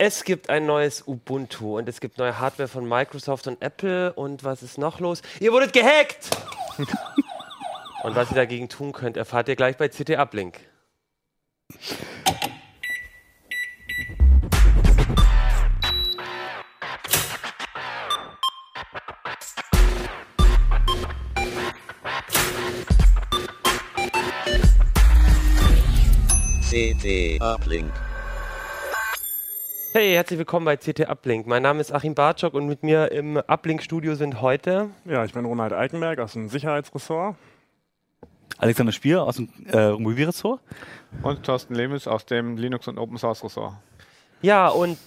Es gibt ein neues Ubuntu und es gibt neue Hardware von Microsoft und Apple. Und was ist noch los? Ihr wurdet gehackt! und was ihr dagegen tun könnt, erfahrt ihr gleich bei CT Uplink. CT Uplink. Hey, herzlich willkommen bei CT Uplink. Mein Name ist Achim Bartschok und mit mir im Uplink-Studio sind heute Ja, ich bin Ronald Eikenberg aus dem Sicherheitsressort. Alexander Spier aus dem äh, Mobilressort. Und Thorsten Lemus aus dem Linux- und Open Source Ressort. Ja, und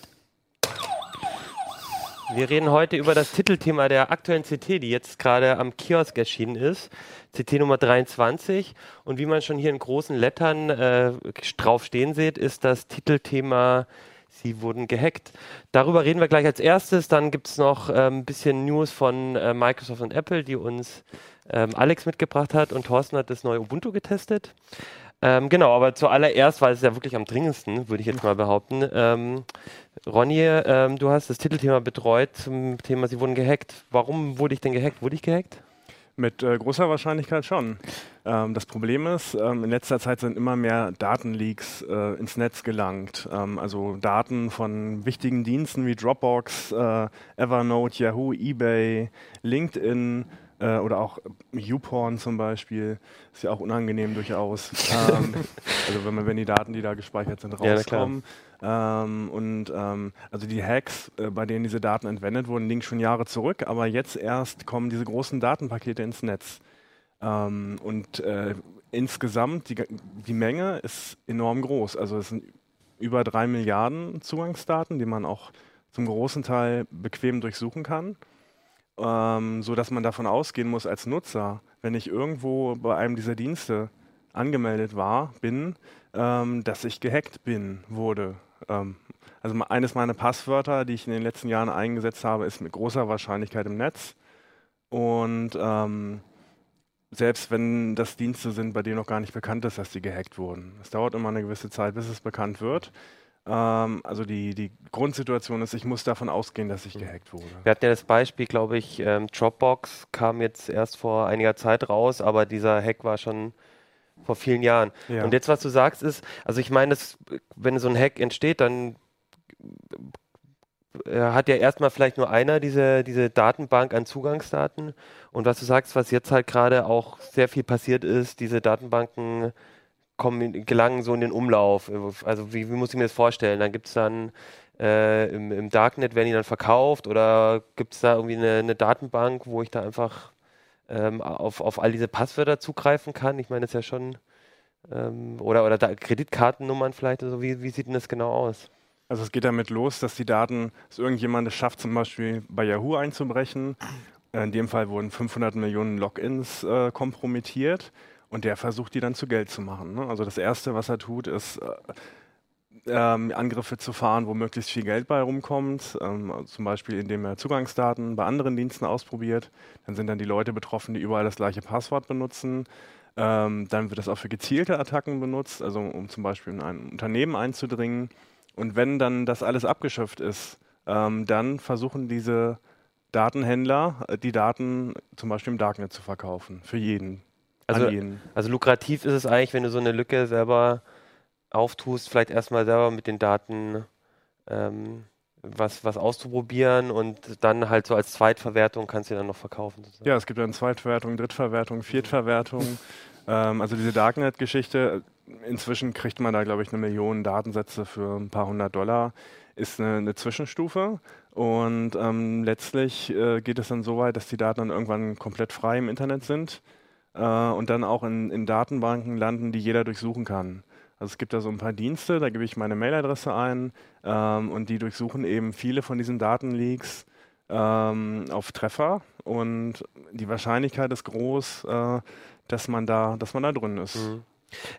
wir reden heute über das Titelthema der aktuellen CT, die jetzt gerade am Kiosk erschienen ist. CT Nummer 23. Und wie man schon hier in großen Lettern äh, drauf stehen sieht, ist das Titelthema Sie wurden gehackt. Darüber reden wir gleich als erstes. Dann gibt es noch ein ähm, bisschen News von äh, Microsoft und Apple, die uns ähm, Alex mitgebracht hat. Und Thorsten hat das neue Ubuntu getestet. Ähm, genau, aber zuallererst, weil es ja wirklich am dringendsten, würde ich jetzt mal behaupten. Ähm, Ronny, ähm, du hast das Titelthema betreut zum Thema Sie wurden gehackt. Warum wurde ich denn gehackt? Wurde ich gehackt? Mit äh, großer Wahrscheinlichkeit schon. Ähm, das Problem ist, ähm, in letzter Zeit sind immer mehr Datenleaks äh, ins Netz gelangt. Ähm, also Daten von wichtigen Diensten wie Dropbox, äh, Evernote, Yahoo, eBay, LinkedIn äh, oder auch YouPorn zum Beispiel. Ist ja auch unangenehm durchaus. ähm, also wenn, man, wenn die Daten, die da gespeichert sind, rauskommen. Ja, ähm, und ähm, also die Hacks, äh, bei denen diese Daten entwendet wurden, liegen schon Jahre zurück, aber jetzt erst kommen diese großen Datenpakete ins Netz. Ähm, und äh, insgesamt, die, die Menge ist enorm groß. Also es sind über drei Milliarden Zugangsdaten, die man auch zum großen Teil bequem durchsuchen kann ähm, so dass man davon ausgehen muss als Nutzer, wenn ich irgendwo bei einem dieser Dienste angemeldet war, bin, ähm, dass ich gehackt bin, wurde. Ähm, also eines meiner Passwörter, die ich in den letzten Jahren eingesetzt habe, ist mit großer Wahrscheinlichkeit im Netz. Und ähm, selbst wenn das Dienste sind, bei denen noch gar nicht bekannt ist, dass sie gehackt wurden. Es dauert immer eine gewisse Zeit, bis es bekannt wird. Ähm, also die, die Grundsituation ist, ich muss davon ausgehen, dass ich gehackt wurde. Wir hatten ja das Beispiel, glaube ich, ähm, Dropbox kam jetzt erst vor einiger Zeit raus, aber dieser Hack war schon vor vielen Jahren. Ja. Und jetzt, was du sagst, ist, also ich meine, wenn so ein Hack entsteht, dann äh, hat ja erstmal vielleicht nur einer diese, diese Datenbank an Zugangsdaten. Und was du sagst, was jetzt halt gerade auch sehr viel passiert ist, diese Datenbanken kommen, gelangen so in den Umlauf. Also wie, wie muss ich mir das vorstellen? Dann gibt es dann äh, im, im, Darknet, werden die dann verkauft oder gibt es da irgendwie eine, eine, Datenbank, wo ich da einfach ähm, auf, auf all diese Passwörter zugreifen kann? Ich meine, das ist ja schon ähm, oder, oder da Kreditkartennummern vielleicht oder so. Wie, wie sieht denn das genau aus? Also es geht damit los, dass die Daten, dass irgendjemand es schafft, zum Beispiel bei Yahoo einzubrechen. In dem Fall wurden 500 Millionen Logins äh, kompromittiert und der versucht, die dann zu Geld zu machen. Ne? Also das Erste, was er tut, ist äh, ähm, Angriffe zu fahren, wo möglichst viel Geld bei rumkommt. Ähm, zum Beispiel, indem er Zugangsdaten bei anderen Diensten ausprobiert. Dann sind dann die Leute betroffen, die überall das gleiche Passwort benutzen. Ähm, dann wird das auch für gezielte Attacken benutzt, also um zum Beispiel in ein Unternehmen einzudringen. Und wenn dann das alles abgeschöpft ist, ähm, dann versuchen diese Datenhändler, äh, die Daten zum Beispiel im Darknet zu verkaufen, für jeden. Also, also lukrativ ist es eigentlich, wenn du so eine Lücke selber auftust, vielleicht erstmal selber mit den Daten ähm, was, was auszuprobieren und dann halt so als Zweitverwertung kannst du dann noch verkaufen. Sozusagen. Ja, es gibt dann Zweitverwertung, Drittverwertung, Viertverwertung. ähm, also diese Darknet-Geschichte, inzwischen kriegt man da, glaube ich, eine Million Datensätze für ein paar hundert Dollar, ist eine, eine Zwischenstufe. Und ähm, letztlich äh, geht es dann so weit, dass die Daten dann irgendwann komplett frei im Internet sind äh, und dann auch in, in Datenbanken landen, die jeder durchsuchen kann. Also es gibt da so ein paar Dienste, da gebe ich meine Mailadresse ein ähm, und die durchsuchen eben viele von diesen Datenleaks ähm, auf Treffer und die Wahrscheinlichkeit ist groß, äh, dass man da, dass man da drin ist. Mhm.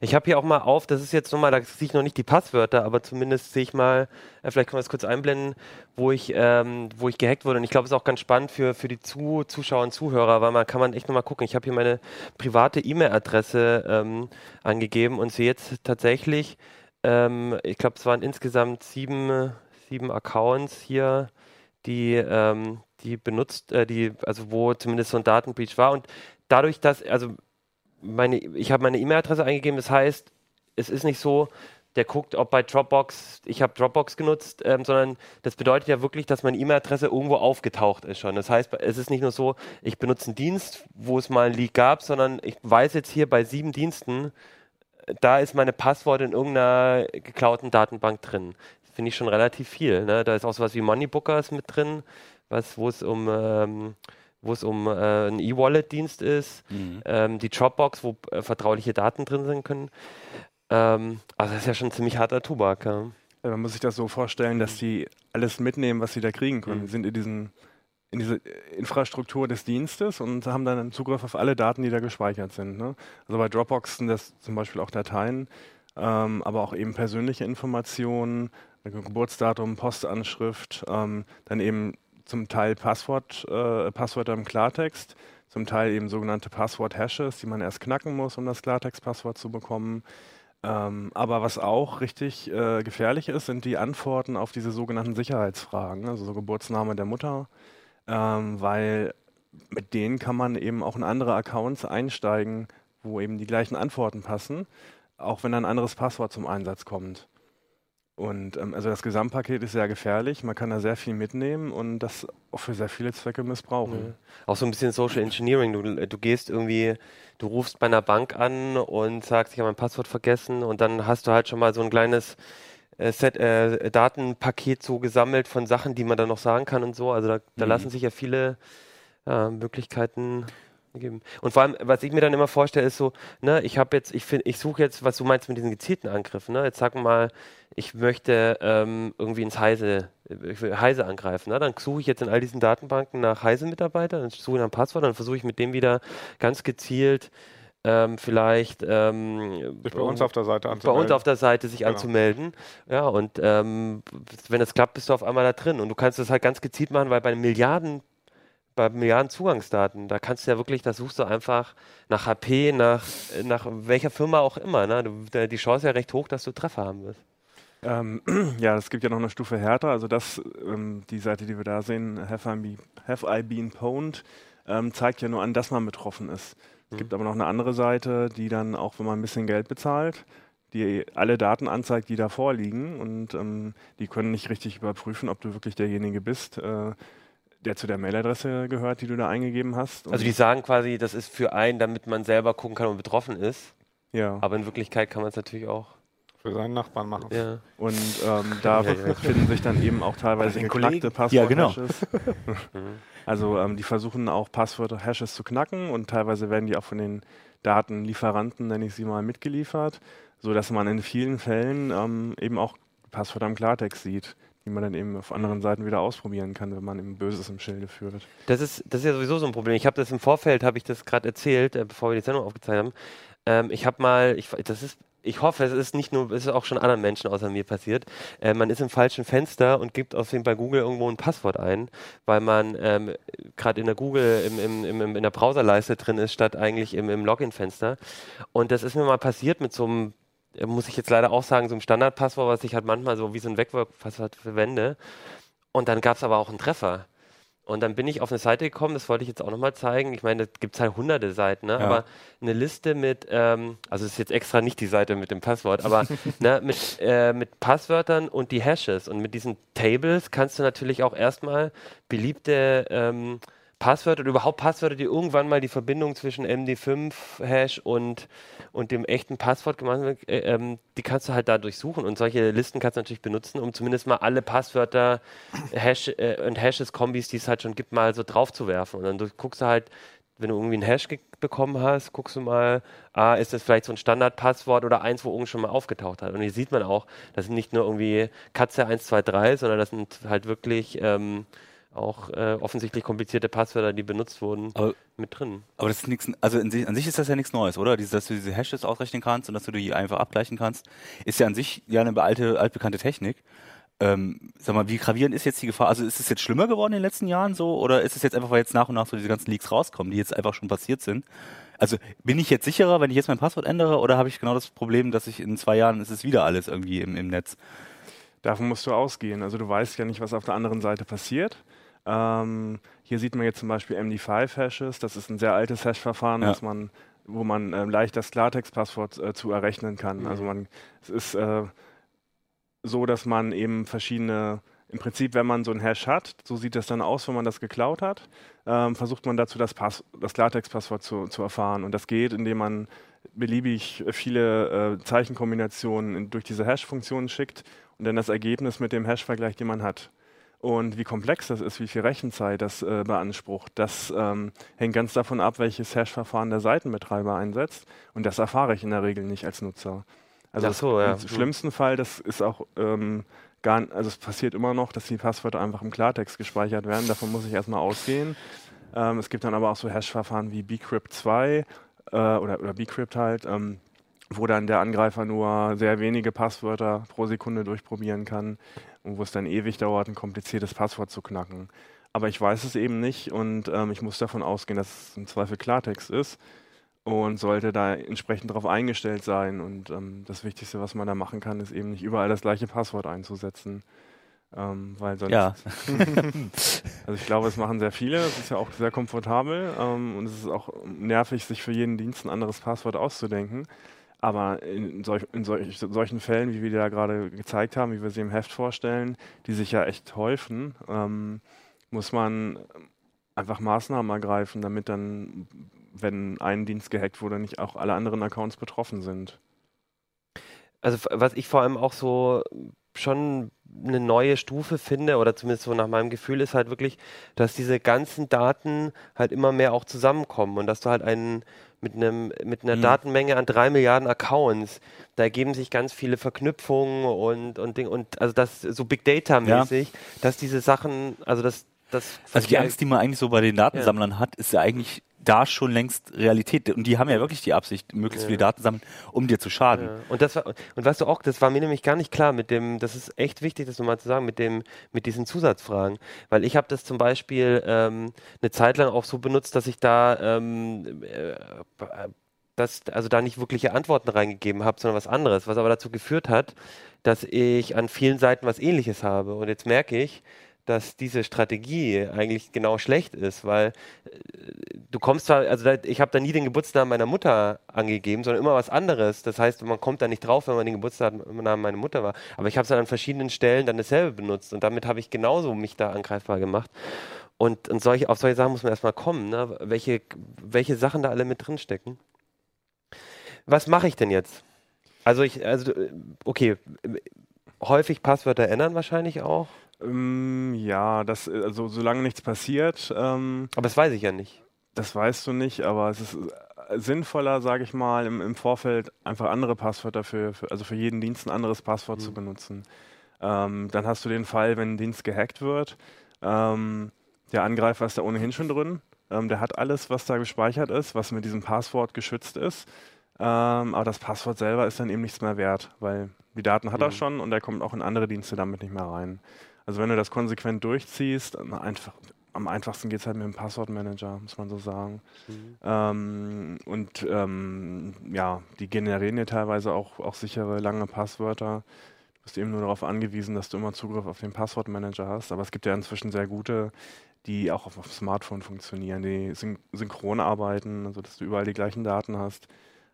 Ich habe hier auch mal auf, das ist jetzt nochmal, da sehe ich noch nicht die Passwörter, aber zumindest sehe ich mal, äh, vielleicht können wir das kurz einblenden, wo ich, ähm, wo ich gehackt wurde. Und ich glaube, es ist auch ganz spannend für, für die Zu Zuschauer und Zuhörer, weil man kann man echt nochmal gucken. Ich habe hier meine private E-Mail-Adresse ähm, angegeben und sehe jetzt tatsächlich, ähm, ich glaube, es waren insgesamt sieben, sieben Accounts hier, die, ähm, die benutzt, äh, die, also wo zumindest so ein Datenbreach war. Und dadurch, dass, also meine, ich habe meine E-Mail-Adresse eingegeben, das heißt, es ist nicht so, der guckt, ob bei Dropbox, ich habe Dropbox genutzt, ähm, sondern das bedeutet ja wirklich, dass meine E-Mail-Adresse irgendwo aufgetaucht ist schon. Das heißt, es ist nicht nur so, ich benutze einen Dienst, wo es mal ein Leak gab, sondern ich weiß jetzt hier bei sieben Diensten, da ist meine Passwort in irgendeiner geklauten Datenbank drin. Finde ich schon relativ viel. Ne? Da ist auch sowas wie Moneybookers mit drin, was, wo es um ähm, wo es um äh, einen E-Wallet-Dienst ist, mhm. ähm, die Dropbox, wo äh, vertrauliche Daten drin sein können. Ähm, also das ist ja schon ein ziemlich harter Tubak. Ja. Man muss sich das so vorstellen, dass die alles mitnehmen, was sie da kriegen können. Mhm. Die sind in, diesen, in diese Infrastruktur des Dienstes und haben dann Zugriff auf alle Daten, die da gespeichert sind. Ne? Also bei Dropbox sind das zum Beispiel auch Dateien, ähm, aber auch eben persönliche Informationen, Geburtsdatum, Postanschrift, ähm, dann eben zum Teil Passwort, äh, Passwörter im Klartext, zum Teil eben sogenannte Passwort-Hashes, die man erst knacken muss, um das Klartext-Passwort zu bekommen. Ähm, aber was auch richtig äh, gefährlich ist, sind die Antworten auf diese sogenannten Sicherheitsfragen, also so Geburtsname der Mutter, ähm, weil mit denen kann man eben auch in andere Accounts einsteigen, wo eben die gleichen Antworten passen, auch wenn ein anderes Passwort zum Einsatz kommt. Und ähm, also das Gesamtpaket ist sehr gefährlich, man kann da sehr viel mitnehmen und das auch für sehr viele Zwecke missbrauchen. Ja. Auch so ein bisschen Social Engineering. Du, du gehst irgendwie, du rufst bei einer Bank an und sagst, ich habe mein Passwort vergessen und dann hast du halt schon mal so ein kleines äh, Set, äh, Datenpaket so gesammelt von Sachen, die man dann noch sagen kann und so. Also da, da mhm. lassen sich ja viele äh, Möglichkeiten geben. Und vor allem, was ich mir dann immer vorstelle, ist so, ne, ich habe jetzt, ich finde, ich suche jetzt, was du meinst mit diesen gezielten Angriffen, ne? Jetzt sag mal, ich möchte ähm, irgendwie ins Heise, Heise angreifen. Ne? Dann suche ich jetzt in all diesen Datenbanken nach Heise-Mitarbeitern, dann suche ich nach einem Passwort, dann versuche ich mit dem wieder ganz gezielt ähm, vielleicht ähm, sich bei uns auf der Seite anzumelden. Bei uns auf der Seite sich genau. anzumelden. Ja, und ähm, wenn das klappt, bist du auf einmal da drin. Und du kannst das halt ganz gezielt machen, weil bei Milliarden bei Milliarden Zugangsdaten, da kannst du ja wirklich, da suchst du einfach nach HP, nach, nach welcher Firma auch immer. Ne? Du, die Chance ist ja recht hoch, dass du Treffer haben wirst. Ähm, ja, es gibt ja noch eine Stufe härter. Also das, ähm, die Seite, die wir da sehen, Have I, Be, have I Been Pwned, ähm, zeigt ja nur an, dass man betroffen ist. Es mhm. gibt aber noch eine andere Seite, die dann auch, wenn man ein bisschen Geld bezahlt, die alle Daten anzeigt, die da vorliegen und ähm, die können nicht richtig überprüfen, ob du wirklich derjenige bist, äh, der zu der Mailadresse gehört, die du da eingegeben hast. also die sagen quasi, das ist für einen, damit man selber gucken kann und betroffen ist. Ja. Aber in Wirklichkeit kann man es natürlich auch für seinen Nachbarn machen. Ja. Und ähm, da ja, ja. finden sich dann eben auch teilweise geknackte Passwort-Hashes. Ja, genau. also ähm, die versuchen auch Passwort-Hashes zu knacken und teilweise werden die auch von den Datenlieferanten, nenne ich sie mal, mitgeliefert, sodass man in vielen Fällen ähm, eben auch Passwörter im Klartext sieht die man dann eben auf anderen Seiten wieder ausprobieren kann, wenn man eben Böses im Schilde führt. Das ist, das ist ja sowieso so ein Problem. Ich habe das im Vorfeld, habe ich das gerade erzählt, äh, bevor wir die Sendung aufgezeigt haben. Ähm, ich habe mal, ich, das ist ich hoffe, es ist nicht nur, es ist auch schon anderen Menschen außer mir passiert. Äh, man ist im falschen Fenster und gibt auf jeden bei Google irgendwo ein Passwort ein, weil man ähm, gerade in der Google im, im, im, in der Browserleiste drin ist, statt eigentlich im, im Login-Fenster. Und das ist mir mal passiert mit so einem muss ich jetzt leider auch sagen, so ein Standardpasswort, was ich halt manchmal so wie so ein Wegwerfpasswort verwende. Und dann gab es aber auch einen Treffer. Und dann bin ich auf eine Seite gekommen, das wollte ich jetzt auch nochmal zeigen. Ich meine, da gibt es halt hunderte Seiten, ne? Ja. aber eine Liste mit, ähm, also es ist jetzt extra nicht die Seite mit dem Passwort, aber ne, mit, äh, mit Passwörtern und die Hashes. Und mit diesen Tables kannst du natürlich auch erstmal beliebte ähm, Passwörter oder überhaupt Passwörter, die irgendwann mal die Verbindung zwischen MD5-Hash und, und dem echten Passwort gemacht haben, äh, ähm, die kannst du halt da durchsuchen. Und solche Listen kannst du natürlich benutzen, um zumindest mal alle Passwörter Hash, äh, und Hashes-Kombis, die es halt schon gibt, mal so drauf zu werfen. Und dann du, guckst du halt, wenn du irgendwie einen Hash bekommen hast, guckst du mal, ah, ist das vielleicht so ein Standardpasswort oder eins, wo irgend schon mal aufgetaucht hat. Und hier sieht man auch, das sind nicht nur irgendwie Katze 123, sondern das sind halt wirklich ähm, auch äh, offensichtlich komplizierte Passwörter, die benutzt wurden, aber, mit drin. Aber das ist nichts, also sich, an sich ist das ja nichts Neues, oder? Dieses, dass du diese Hashes ausrechnen kannst und dass du die einfach abgleichen kannst, ist ja an sich ja eine alte, altbekannte Technik. Ähm, sag mal, wie gravierend ist jetzt die Gefahr? Also ist es jetzt schlimmer geworden in den letzten Jahren so? Oder ist es jetzt einfach, weil jetzt nach und nach so diese ganzen Leaks rauskommen, die jetzt einfach schon passiert sind? Also bin ich jetzt sicherer, wenn ich jetzt mein Passwort ändere, oder habe ich genau das Problem, dass ich in zwei Jahren ist es wieder alles irgendwie im, im Netz? Davon musst du ausgehen. Also du weißt ja nicht, was auf der anderen Seite passiert. Ähm, hier sieht man jetzt zum Beispiel MD5-Hashes. Das ist ein sehr altes Hash-Verfahren, Ja. man, wo man ähm, leicht das Klartext-Passwort äh, zu errechnen kann. Mhm. Also man, es ist äh, so, dass man eben verschiedene, im Prinzip, wenn man so einen Hash hat, so sieht das dann aus, wenn man das geklaut hat, ähm, versucht man dazu das, Pass das Klartext-Passwort zu, zu erfahren. Und das geht, indem man beliebig viele äh, Zeichenkombinationen in, durch diese Hash-Funktion schickt und dann das Ergebnis mit dem Hash vergleicht, den man hat. Und wie komplex das ist, wie viel Rechenzeit das äh, beansprucht, das ähm, hängt ganz davon ab, welches Hash-Verfahren der Seitenbetreiber einsetzt. Und das erfahre ich in der Regel nicht als Nutzer. Also so, ja. im schlimmsten Fall, das ist auch ähm, gar, also es passiert immer noch, dass die Passwörter einfach im Klartext gespeichert werden. Davon muss ich erstmal ausgehen. Ähm, es gibt dann aber auch so Hash-Verfahren wie Bcrypt 2 äh, oder, oder Bcrypt halt, ähm, wo dann der Angreifer nur sehr wenige Passwörter pro Sekunde durchprobieren kann und wo es dann ewig dauert, ein kompliziertes Passwort zu knacken. Aber ich weiß es eben nicht und ähm, ich muss davon ausgehen, dass es im Zweifel Klartext ist und sollte da entsprechend darauf eingestellt sein. Und ähm, das Wichtigste, was man da machen kann, ist eben nicht überall das gleiche Passwort einzusetzen. Ähm, weil sonst, Ja. also ich glaube, es machen sehr viele. Es ist ja auch sehr komfortabel ähm, und es ist auch nervig, sich für jeden Dienst ein anderes Passwort auszudenken. Aber in, solch, in solch, solchen Fällen, wie wir die da gerade gezeigt haben, wie wir sie im Heft vorstellen, die sich ja echt häufen, ähm, muss man einfach Maßnahmen ergreifen, damit dann, wenn ein Dienst gehackt wurde, nicht auch alle anderen Accounts betroffen sind. Also was ich vor allem auch so schon eine neue Stufe finde, oder zumindest so nach meinem Gefühl, ist halt wirklich, dass diese ganzen Daten halt immer mehr auch zusammenkommen und dass du halt einen mit einem mit einer Mhm. Datenmenge an drei Milliarden Accounts, da ergeben sich ganz viele Verknüpfungen und und Ding und also das so Big Data mäßig, dass diese Sachen, also das das Also die Angst, die man eigentlich so bei den Datensammlern hat, ist ja eigentlich da schon längst Realität. Und die haben ja wirklich die Absicht, möglichst Ja. viele Daten sammeln, um dir zu schaden. Ja. Und das war, und weißt du auch, das war mir nämlich gar nicht klar mit dem, das ist echt wichtig, das nochmal zu sagen, mit dem, mit diesen Zusatzfragen. Weil ich habe das zum Beispiel ähm, eine Zeit lang auch so benutzt, dass ich da ähm, äh, das, also da nicht wirkliche Antworten reingegeben habe, sondern was anderes, was aber dazu geführt hat, dass ich an vielen Seiten was ähnliches habe. Und jetzt merke ich, dass diese Strategie eigentlich genau schlecht ist, weil äh, du kommst zwar, also da, ich habe da nie den Geburtsnamen meiner Mutter angegeben, sondern immer was anderes. Das heißt, man kommt da nicht drauf, wenn man den Geburtsnamen meiner Mutter war. Aber ich habe es dann an verschiedenen Stellen dann dasselbe benutzt und damit habe ich genauso mich da angreifbar gemacht. Und, und solche, auf solche Sachen muss man erstmal kommen, ne? welche, welche Sachen da alle mit drin stecken. Was mache ich denn jetzt? Also ich, also äh, okay, häufig Passwörter ändern wahrscheinlich auch, ja, das, äh, also solange nichts passiert, ähm, aber das weiß ich ja nicht. das weißt du nicht, aber es ist äh, sinnvoller, sage ich mal, im, im Vorfeld einfach andere Passwörter für, für, also für jeden Dienst ein anderes Passwort zu benutzen. Ähm, dann hast du den Fall, wenn ein Dienst gehackt wird, ähm, der Angreifer ist da ohnehin schon drin, ähm, der hat alles, was da gespeichert ist, was mit diesem Passwort geschützt ist, ähm, aber das Passwort selber ist dann eben nichts mehr wert, weil die Daten hat er Mhm. schon und er kommt auch in andere Dienste damit nicht mehr rein. Also wenn du das konsequent durchziehst, einfach, am einfachsten geht es halt mit dem Passwortmanager, muss man so sagen. Ähm, und ähm, ja, die generieren dir teilweise auch, auch sichere, lange Passwörter. Du bist eben nur darauf angewiesen, dass du immer Zugriff auf den Passwortmanager hast. Aber es gibt ja inzwischen sehr gute, die auch auf, auf dem Smartphone funktionieren, die syn synchron arbeiten, also dass du überall die gleichen Daten hast.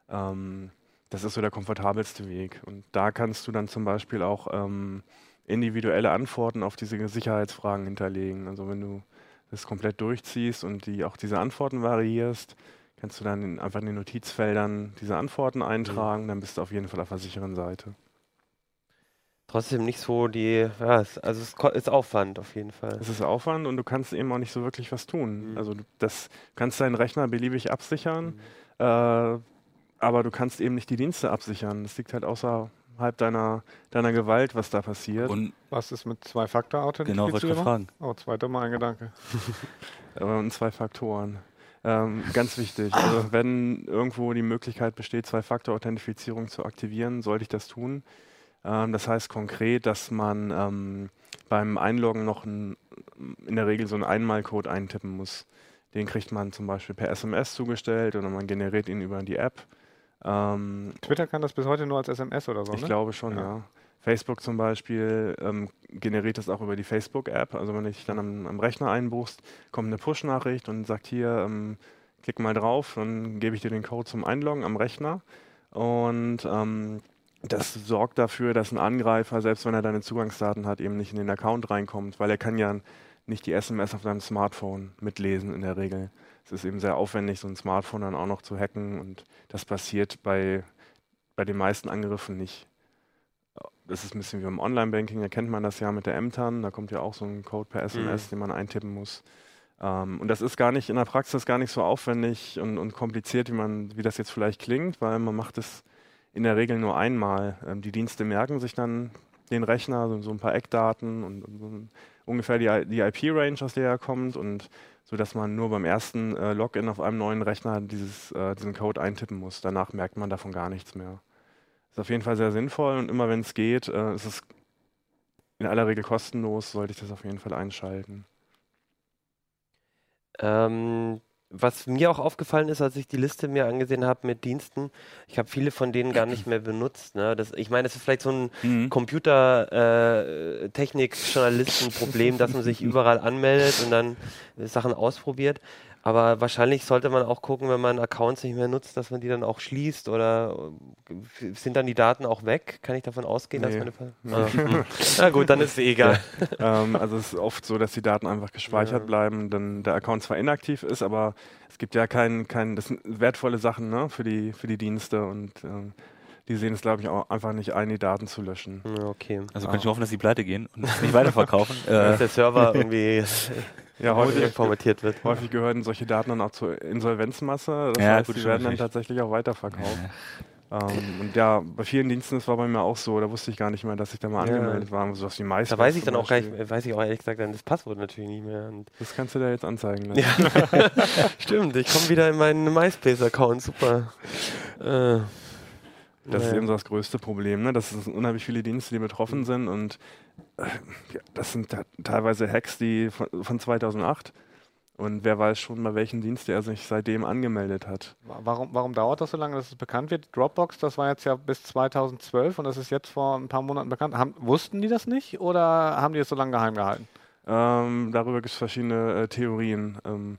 Ähm, das ist so der komfortabelste Weg. Und da kannst du dann zum Beispiel auch ähm, individuelle Antworten auf diese Sicherheitsfragen hinterlegen. Also wenn du das komplett durchziehst und die auch diese Antworten variierst, kannst du dann in, einfach in den Notizfeldern diese Antworten eintragen, dann bist du auf jeden Fall auf der sicheren Seite. Trotzdem nicht so die, ja, also es ist Aufwand auf jeden Fall. Es ist Aufwand und du kannst eben auch nicht so wirklich was tun. Mhm. Also du, das, kannst deinen Rechner beliebig absichern, äh, aber du kannst eben nicht die Dienste absichern. Das liegt halt außerhalb deiner, deiner Gewalt, was da passiert. Und Was ist mit genau, wollte ich Zwei-Faktor-Authentifizierung? gerade fragen. oh, zweiter Mal ein Gedanke. Äh, Und zwei Faktoren. Ähm, ganz wichtig. Also wenn irgendwo die Möglichkeit besteht, Zwei-Faktor-Authentifizierung zu aktivieren, sollte ich das tun. Ähm, das heißt konkret, dass man ähm, beim Einloggen noch ein, in der Regel so einen Einmalcode eintippen muss. Den kriegt man zum Beispiel per SMS zugestellt oder man generiert ihn über die App. Ähm, Twitter kann das bis heute nur als SMS oder so, ich ne? glaube schon, Ja. ja. Facebook zum Beispiel ähm, generiert das auch über die Facebook-App. Also wenn du dich dann am, am Rechner einbuchst, kommt eine Push-Nachricht und sagt hier, ähm, klick mal drauf, dann gebe ich dir den Code zum Einloggen am Rechner. Und ähm, das sorgt dafür, dass ein Angreifer, selbst wenn er deine Zugangsdaten hat, eben nicht in den Account reinkommt, weil er kann ja nicht die SMS auf deinem Smartphone mitlesen in der Regel. Es ist eben sehr aufwendig, so ein Smartphone dann auch noch zu hacken und das passiert bei, bei den meisten Angriffen nicht. Das ist ein bisschen wie im Online-Banking, da kennt man das ja mit der MTAN, da kommt ja auch so ein Code per SMS, mhm. den man eintippen muss. Ähm, und das ist gar nicht in der Praxis gar nicht so aufwendig und, und kompliziert, wie man, wie das jetzt vielleicht klingt, weil man macht es in der Regel nur einmal. Ähm, die Dienste merken sich dann den Rechner, so, so ein paar Eckdaten und, und so ungefähr die, die IP-Range, aus der er kommt und so dass man nur beim ersten äh, Login auf einem neuen Rechner dieses, äh, diesen Code eintippen muss. Danach merkt man davon gar nichts mehr. Ist auf jeden Fall sehr sinnvoll und immer wenn es geht, äh, ist es in aller Regel kostenlos, sollte ich das auf jeden Fall einschalten. Ähm, was mir auch aufgefallen ist, als ich die Liste mir angesehen habe mit Diensten, ich habe viele von denen gar nicht mehr benutzt. Ne? Das, ich meine, es ist vielleicht so ein mhm. Computertechnik-Journalisten-Problem, dass man sich überall anmeldet und dann Sachen ausprobiert. Aber wahrscheinlich sollte man auch gucken, wenn man Accounts nicht mehr nutzt, dass man die dann auch schließt oder äh, sind dann die Daten auch weg? Kann ich davon ausgehen, nee. dass meine ah. Na gut, dann ist es eh egal. ähm, also es ist oft so, dass die Daten einfach gespeichert ja. bleiben, dann der Account zwar inaktiv ist, aber es gibt ja kein, kein das sind wertvolle Sachen ne, für, die, für die Dienste und ähm, die sehen es, glaube ich, auch einfach nicht ein, die Daten zu löschen. Okay. Also ah. kann ich hoffen, dass sie pleite gehen und nicht weiterverkaufen. dass der Server irgendwie ja, häufig formatiert wird. Häufig gehören solche Daten dann auch zur Insolvenzmasse. Das ja, heißt, die werden dann tatsächlich auch weiterverkauft. Ja. Ähm, und ja, bei vielen Diensten, das war bei mir auch so, da wusste ich gar nicht mehr, dass ich da mal ja. angemeldet war. So was wie meist. Da weiß ich dann auch gar nicht, weiß ich auch ehrlich gesagt dann das Passwort natürlich nicht mehr. Und das kannst du da jetzt anzeigen. Ne? Ja. Stimmt, ich komme wieder in meinen MySpace-Account, super. Äh. Das ist eben so das größte Problem, ne? dass es unheimlich viele Dienste, die betroffen sind und äh, ja, das sind teilweise Hacks, die von, von 2008 und wer weiß schon, bei welchem Dienst er sich seitdem angemeldet hat. Warum, warum dauert das so lange, dass es bekannt wird? Dropbox, das war jetzt ja bis 2012 und das ist jetzt vor ein paar Monaten bekannt. Haben, wussten die das nicht oder haben die es so lange geheim gehalten? Ähm, darüber gibt es verschiedene äh, Theorien. Ähm,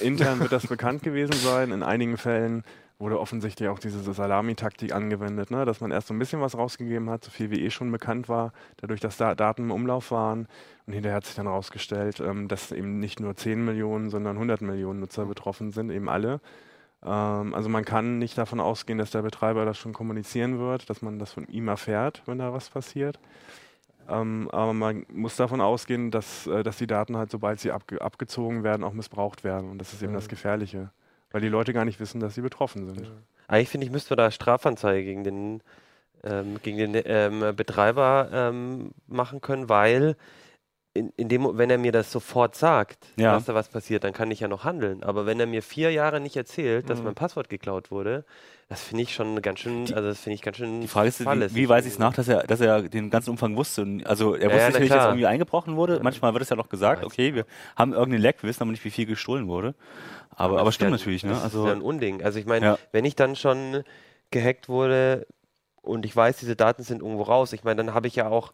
intern wird das bekannt gewesen sein. In einigen Fällen wurde offensichtlich auch diese Salami-Taktik angewendet, ne? dass man erst so ein bisschen was rausgegeben hat, so viel wie eh schon bekannt war, dadurch, dass da Daten im Umlauf waren. Und hinterher hat sich dann herausgestellt, ähm, dass eben nicht nur 10 Millionen, sondern 100 Millionen Nutzer betroffen sind, eben alle. Ähm, also man kann nicht davon ausgehen, dass der Betreiber das schon kommunizieren wird, dass man das von ihm erfährt, wenn da was passiert. Ähm, aber man muss davon ausgehen, dass, äh, dass die Daten halt, sobald sie abge abgezogen werden, auch missbraucht werden. Und das ist eben mhm. das Gefährliche. Weil die Leute gar nicht wissen, dass sie betroffen sind. Eigentlich finde ich, müsste man da Strafanzeige gegen den, ähm, gegen den ähm, Betreiber ähm, machen können, weil in, in dem, wenn er mir das sofort sagt, ja. dass da was passiert, dann kann ich ja noch handeln. Aber wenn er mir vier Jahre nicht erzählt, dass mhm. mein Passwort geklaut wurde, das finde ich schon ganz schön, also das finde ich ganz schön. Die Frage ist, wie, wie weiß ich es nach, dass er, dass er den ganzen Umfang wusste? Also er wusste ja, ja nicht, dass irgendwie eingebrochen wurde. Ja. Manchmal wird es ja noch gesagt, okay, wir haben irgendeinen Leck, wir wissen aber nicht, wie viel gestohlen wurde. Aber, aber, aber stimmt natürlich, ne? Das also, ist ja ein Unding. Also ich meine, wenn ich dann schon gehackt wurde und ich weiß, diese Daten sind irgendwo raus, ich meine, dann habe ich ja auch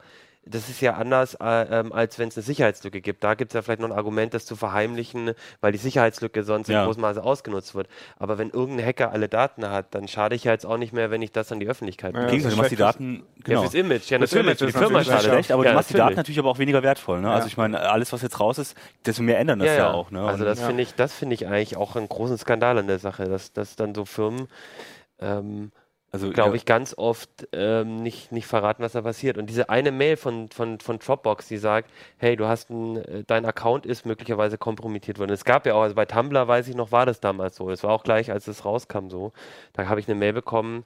das ist ja anders, äh, ähm, als wenn es eine Sicherheitslücke gibt. Da gibt es ja vielleicht noch ein Argument, das zu verheimlichen, weil die Sicherheitslücke sonst ja. in großem Maße ausgenutzt wird. Aber wenn irgendein Hacker alle Daten hat, dann schade ich ja jetzt auch nicht mehr, wenn ich das an die Öffentlichkeit ja, bringe. du machst die Daten, genau. Ja, fürs Image, ja, natürlich, für die Firma schade. Recht, aber ja, du machst natürlich. die Daten natürlich aber auch weniger wertvoll. Ne? Also ich meine, alles, was jetzt raus ist, desto mehr ändern das ja, auch. Ne? Also das finde ich, das finde ich eigentlich auch einen großen Skandal an der Sache, dass, dass dann so Firmen ähm, also, glaube ja. ich, ganz oft ähm, nicht, nicht verraten, was da passiert. Und diese eine Mail von, von, von Dropbox, die sagt, hey, du hast ein, äh, dein Account ist möglicherweise kompromittiert worden. Es gab ja auch, also bei Tumblr weiß ich noch, war das damals so. Es war auch gleich, als es rauskam so. Da habe ich eine Mail bekommen,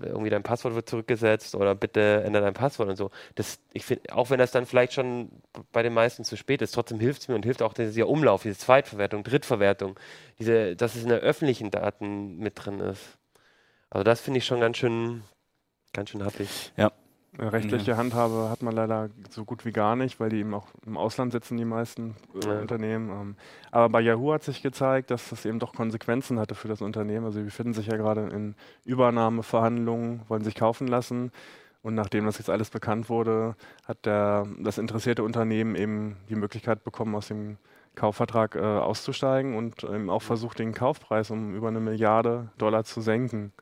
irgendwie dein Passwort wird zurückgesetzt oder bitte ändere dein Passwort und so. Das, ich finde, auch wenn das dann vielleicht schon bei den meisten zu spät ist, trotzdem hilft es mir und hilft auch dieser Umlauf, diese Zweitverwertung, Drittverwertung, diese, dass es in der öffentlichen Daten mit drin ist. Also das finde ich schon ganz schön, ganz schön happig. Ja. Rechtliche mhm. Handhabe hat man leider so gut wie gar nicht, weil die eben auch im Ausland sitzen, die meisten äh, ja. Unternehmen. Ähm, aber bei Yahoo hat sich gezeigt, dass das eben doch Konsequenzen hatte für das Unternehmen. Also die befinden sich ja gerade in Übernahmeverhandlungen, wollen sich kaufen lassen. Und nachdem das jetzt alles bekannt wurde, hat der, das interessierte Unternehmen eben die Möglichkeit bekommen, aus dem Kaufvertrag äh, auszusteigen und ähm, auch versucht, den Kaufpreis um über eine Milliarde Dollar zu senken.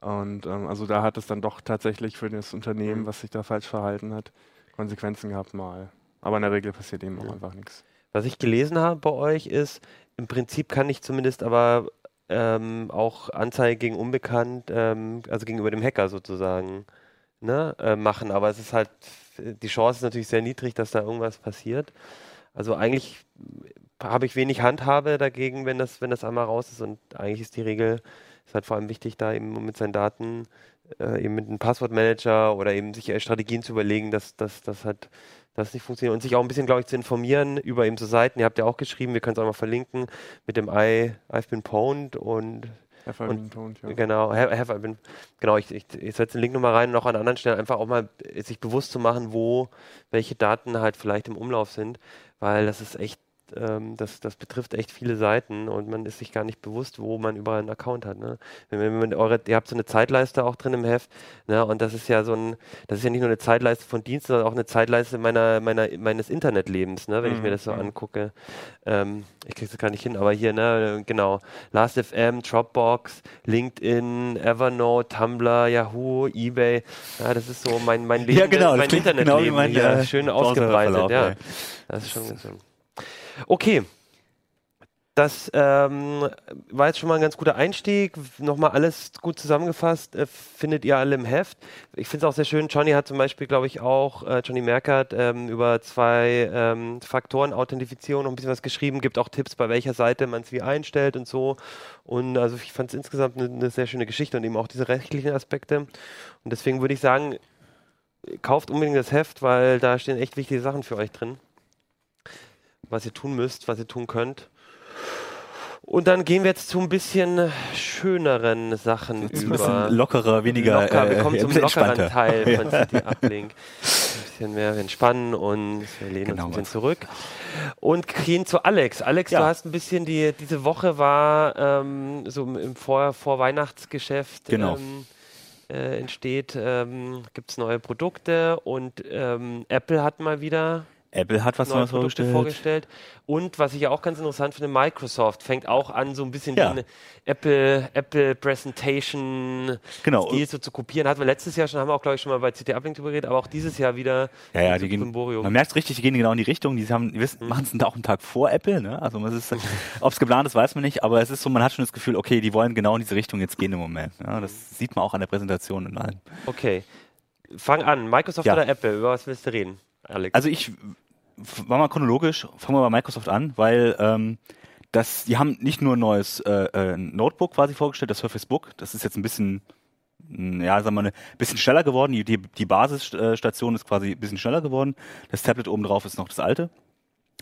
Und ähm, also da hat es dann doch tatsächlich für das Unternehmen, was sich da falsch verhalten hat, Konsequenzen gehabt mal. Aber in der Regel passiert eben auch einfach nichts. Was ich gelesen habe bei euch ist, im Prinzip kann ich zumindest aber ähm, auch Anzeige gegen Unbekannt, ähm, also gegenüber dem Hacker sozusagen, ne, äh, machen. Aber es ist halt, die Chance ist natürlich sehr niedrig, dass da irgendwas passiert. Also eigentlich habe ich wenig Handhabe dagegen, wenn das, wenn das einmal raus ist. Und eigentlich ist die Regel, ist halt vor allem wichtig, da eben mit seinen Daten, äh, eben mit einem Passwortmanager oder eben sich Strategien zu überlegen, dass das halt das nicht funktioniert und sich auch ein bisschen, glaube ich, zu informieren über eben so Seiten. Ihr habt ja auch geschrieben, wir können es auch mal verlinken mit dem I, I've been pwned und Have I been pwned, ja. Genau, have, have I been, genau, ich, ich, ich setze den Link nochmal rein und auch an anderen Stellen einfach auch mal sich bewusst zu machen, wo welche Daten halt vielleicht im Umlauf sind, weil das ist echt ähm, das, das betrifft echt viele Seiten und man ist sich gar nicht bewusst, wo man überall einen Account hat. Ne? Wenn, wenn man eure, ihr habt so eine Zeitleiste auch drin im Heft, ne? und das ist ja so ein, das ist ja nicht nur eine Zeitleiste von Diensten, sondern auch eine Zeitleiste meiner, meiner, meines Internetlebens, ne? wenn mhm. ich mir das so mhm. angucke. Ähm, ich kriege das gar nicht hin, aber hier, ne, genau. Last.fm, Dropbox, LinkedIn, Evernote, Tumblr, Yahoo, Ebay. Ja, das ist so mein, mein Leben, ja, genau, mein Internetleben genau mein, hier, äh, schön ausgebreitet. Ja. Das ist schon so. Okay. Das ähm, war jetzt schon mal ein ganz guter Einstieg. Nochmal alles gut zusammengefasst, äh, findet ihr alle im Heft. Ich finde es auch sehr schön. Johnny hat zum Beispiel, glaube ich, auch, äh, Johnny Merkert, ähm, über zwei ähm, Faktoren Authentifizierung noch ein bisschen was geschrieben, gibt auch Tipps, bei welcher Seite man es wie einstellt und so. Und also ich fand es insgesamt eine ne sehr schöne Geschichte und eben auch diese rechtlichen Aspekte. Und deswegen würde ich sagen, kauft unbedingt das Heft, weil da stehen echt wichtige Sachen für euch drin was ihr tun müsst, was ihr tun könnt. Und dann gehen wir jetzt zu ein bisschen schöneren Sachen jetzt über. Ein bisschen lockerer, weniger Locker. Wir kommen äh, zum lockeren Teil von. City Uplink. Ein bisschen mehr entspannen und wir lehnen genau, uns ein bisschen zurück. Und gehen zu Alex. Alex, ja. du hast ein bisschen die, diese Woche war ähm, so im Vor Vorweihnachtsgeschäft. Genau. Ähm, äh, entsteht, ähm, gibt es neue Produkte und ähm, Apple hat mal wieder Apple hat was Neues vorgestellt. vorgestellt. Und was ich ja auch ganz interessant finde, Microsoft fängt auch an, so ein bisschen ja. den Apple, Apple Presentation genau. Stil so zu kopieren. Hatten wir letztes Jahr schon, haben wir auch, glaube ich, schon mal bei CT Uplink drüber geredet, aber auch dieses Jahr wieder. Ja, ja, die gehen, man merkt richtig, die gehen genau in die Richtung. Die haben, die mhm. machen es auch einen Tag vor Apple. Ne? Also ob es geplant ist, weiß man nicht, aber es ist so, man hat schon das Gefühl, okay, die wollen genau in diese Richtung jetzt gehen im Moment. Ja? Das sieht man auch an der Präsentation in allem. Okay. Fang an. Microsoft ja. oder Apple? Über was willst du reden? Alex. Also ich war mal chronologisch, fangen wir bei Microsoft an, weil ähm, das, die haben nicht nur ein neues äh, äh, Notebook quasi vorgestellt, das Surface Book. Das ist jetzt ein bisschen, hm, ja, sagen wir mal, ein bisschen schneller geworden. Die, die, die Basisstation ist quasi ein bisschen schneller geworden. Das Tablet oben drauf ist noch das alte.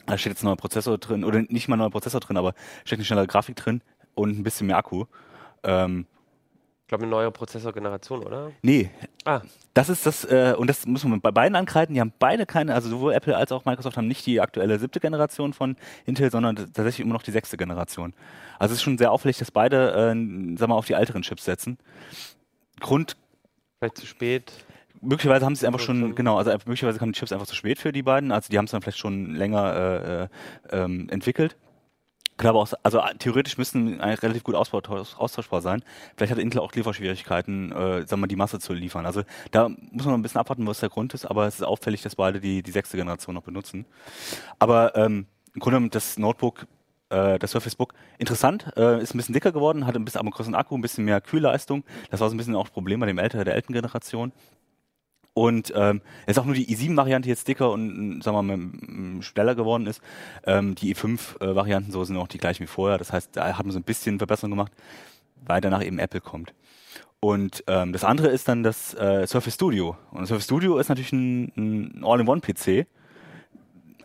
Da steht jetzt ein neuer Prozessor drin, oder nicht mal ein neuer Prozessor drin, aber steckt eine schnellere Grafik drin und ein bisschen mehr Akku. Ähm, ich glaube, eine neue Prozessorgeneration, oder? Nee. Ah. Das ist das, äh, und das muss man bei beiden ankreiden. Die haben beide keine, also sowohl Apple als auch Microsoft haben nicht die aktuelle siebte Generation von Intel, sondern tatsächlich immer noch die sechste Generation. Also es ist schon sehr auffällig, dass beide, äh, sag mal, auf die älteren Chips setzen. Grund. Vielleicht zu spät. Möglicherweise haben sie es einfach schon, genau, also möglicherweise kamen die Chips einfach zu spät für die beiden. Also die haben es dann vielleicht schon länger äh, äh ähm, entwickelt. Aber auch, also äh, theoretisch müssten relativ gut austauschbar sein. Vielleicht hat Intel auch Lieferschwierigkeiten, äh, sagen wir die Masse zu liefern. Also da muss man ein bisschen abwarten, was der Grund ist, aber es ist auffällig, dass beide die, die sechste Generation noch benutzen. Aber ähm, im Grunde genommen das Notebook, äh, das Surface Book, interessant, äh, ist ein bisschen dicker geworden, hat ein bisschen aber größeren Akku, ein bisschen mehr Kühlleistung. Das war so ein bisschen auch ein Problem bei dem älteren, der älteren Generation. Und ähm, ist auch nur die i7-Variante jetzt dicker und sagen wir mal schneller geworden ist. Ähm, die i5-Varianten so sind auch die gleichen wie vorher. Das heißt, da hat man so ein bisschen Verbesserung gemacht, weil danach eben Apple kommt. Und ähm, das andere ist dann das äh, Surface Studio. Und das Surface Studio ist natürlich ein, ein All-in-One-PC,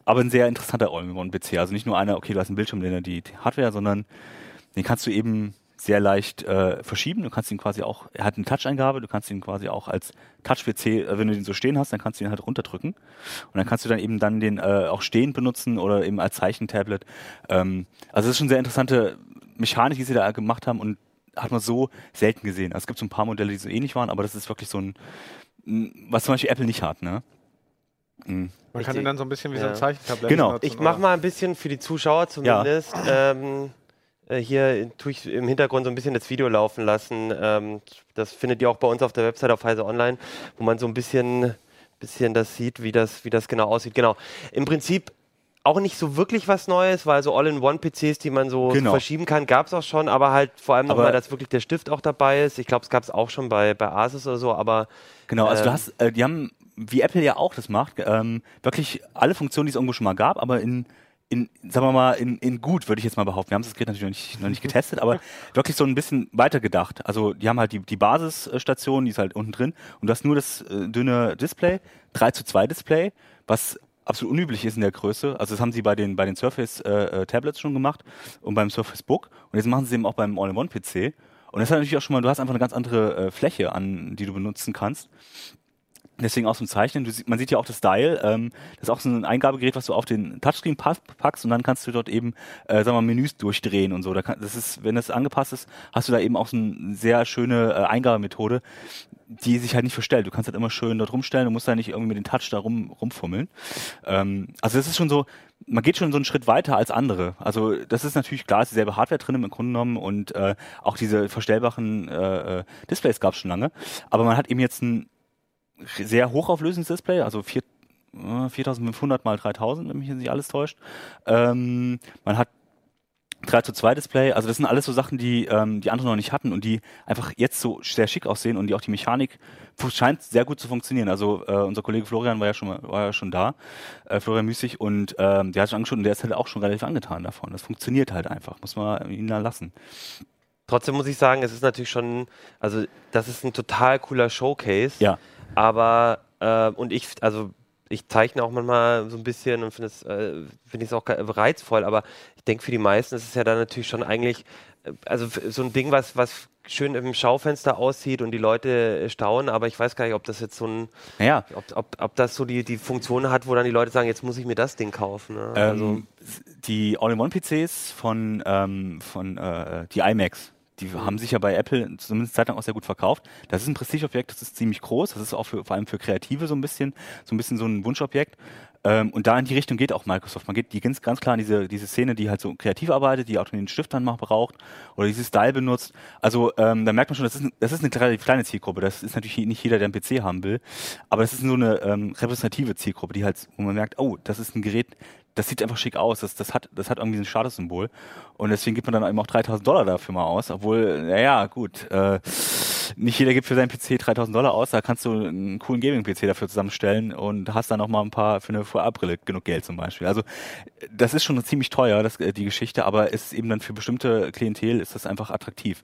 aber ein sehr interessanter All-in-One-PC. Also nicht nur einer, okay, du hast einen Bildschirm, den die Hardware, sondern den kannst du eben sehr leicht äh, verschieben. Du kannst ihn quasi auch, er hat eine Touch-Eingabe, du kannst ihn quasi auch als Touch-PC, äh, wenn du den so stehen hast, dann kannst du ihn halt runterdrücken. Und dann kannst du dann eben dann den äh, auch stehend benutzen oder eben als Zeichentablet. Ähm, also das ist schon sehr interessante Mechanik, die sie da gemacht haben und hat man so selten gesehen. Also es gibt so ein paar Modelle, die so ähnlich waren, aber das ist wirklich so ein was zum Beispiel Apple nicht hat. Ne? Man Ich kann den dann so ein bisschen wie so ja. ein Zeichentablett Genau. benutzen, Ich mache oder? mal ein bisschen für die Zuschauer zumindest. Ähm, äh, hier tue ich im Hintergrund so ein bisschen das Video laufen lassen. Ähm, das findet ihr auch bei uns auf der Website auf Heise Online, wo man so ein bisschen, bisschen das sieht, wie das, wie das genau aussieht. Genau. Im Prinzip auch nicht so wirklich was Neues, weil so All-in-One-PCs, die man so Genau. verschieben kann, gab es auch schon, aber halt vor allem nochmal, dass wirklich der Stift auch dabei ist. Ich glaube, es gab es auch schon bei, bei Asus oder so, aber Genau, also du Ähm. hast, äh, die haben, wie Apple ja auch das macht, ähm, wirklich alle Funktionen, die es irgendwo schon mal gab, aber in, in sagen wir mal, in, in gut, würde ich jetzt mal behaupten. Wir haben das Gerät natürlich noch nicht, noch nicht getestet, aber wirklich so ein bisschen weitergedacht. Also die haben halt die, die Basisstation, die ist halt unten drin und du hast nur das äh, dünne Display, 3 zu 2 Display, was absolut unüblich ist in der Größe. Also das haben sie bei den, bei den Surface äh, äh, Tablets schon gemacht und beim Surface Book und jetzt machen sie eben auch beim All-in-One-PC. Und das ist natürlich auch schon mal, du hast einfach eine ganz andere äh, Fläche, an die du benutzen kannst. Deswegen auch zum Zeichnen. Du, man sieht ja auch das Dial. Ähm, das ist auch so ein Eingabegerät, was du auf den Touchscreen pa- packst und dann kannst du dort eben, äh, sagen wir mal, Menüs durchdrehen und so. Da kann, das ist, wenn das angepasst ist, hast du da eben auch so eine sehr schöne äh, Eingabemethode, die sich halt nicht verstellt. Du kannst halt immer schön dort rumstellen. Du musst da nicht irgendwie mit dem Touch da rum, rumfummeln. Ähm, also das ist schon so, man geht schon so einen Schritt weiter als andere. Also das ist natürlich klar, ist dieselbe Hardware drin im Grunde genommen und äh, auch diese verstellbaren äh, äh, Displays gab es schon lange. Aber man hat eben jetzt ein sehr hochauflösendes Display, also vier, äh, 4500 mal 3000, wenn mich nicht alles täuscht. Ähm, man hat 3 zu 2 Display, also das sind alles so Sachen, die ähm, die anderen noch nicht hatten und die einfach jetzt so sehr schick aussehen und die auch die Mechanik scheint sehr gut zu funktionieren. Also äh, unser Kollege Florian war ja schon war ja schon da, äh, Florian Müßig und ähm, der hat schon angeschaut und der ist halt auch schon relativ angetan davon. Das funktioniert halt einfach, muss man ihn da lassen. Trotzdem muss ich sagen, es ist natürlich schon, also das ist ein total cooler Showcase. Ja. Aber, äh, und ich, also ich zeichne auch manchmal so ein bisschen und finde es äh, finde ich es auch reizvoll, aber ich denke, für die meisten ist es ja dann natürlich schon eigentlich, äh, also so ein Ding, was, was schön im Schaufenster aussieht und die Leute äh, staunen, aber ich weiß gar nicht, ob das jetzt so ein, Naja, ob, ob, ob das so die, die Funktion hat, wo dann die Leute sagen, jetzt muss ich mir das Ding kaufen. Ne? also, Ähm, s- die All-in-One-PCs von, ähm, von äh, die iMacs, die haben sich ja bei Apple zumindest zeitlang auch sehr gut verkauft. Das ist ein Prestigeobjekt, das ist ziemlich groß. Das ist auch für, vor allem für Kreative so ein bisschen, so ein bisschen so ein Wunschobjekt. Ähm, und da in die Richtung geht auch Microsoft. Man geht die ganz, ganz klar in diese, diese Szene, die halt so kreativ arbeitet, die auch den Stift dann mal braucht oder dieses Style benutzt. Also ähm, da merkt man schon, das ist, das ist eine relativ kleine Zielgruppe. Das ist natürlich nicht jeder, der einen PC haben will. Aber das ist so eine ähm, repräsentative Zielgruppe, die halt, wo man merkt, oh, das ist ein Gerät, das sieht einfach schick aus. Das, das, hat, das hat irgendwie ein Statussymbol. Und deswegen gibt man dann eben auch 3000 Dollar dafür mal aus. Obwohl, naja, gut, äh, nicht jeder gibt für seinen PC 3000 Dollar aus. Da kannst du einen coolen Gaming-PC dafür zusammenstellen und hast dann noch mal ein paar für eine VR-Brille genug Geld zum Beispiel. Also das ist schon ziemlich teuer, das, äh, die Geschichte, aber es ist eben dann für bestimmte Klientel ist das einfach attraktiv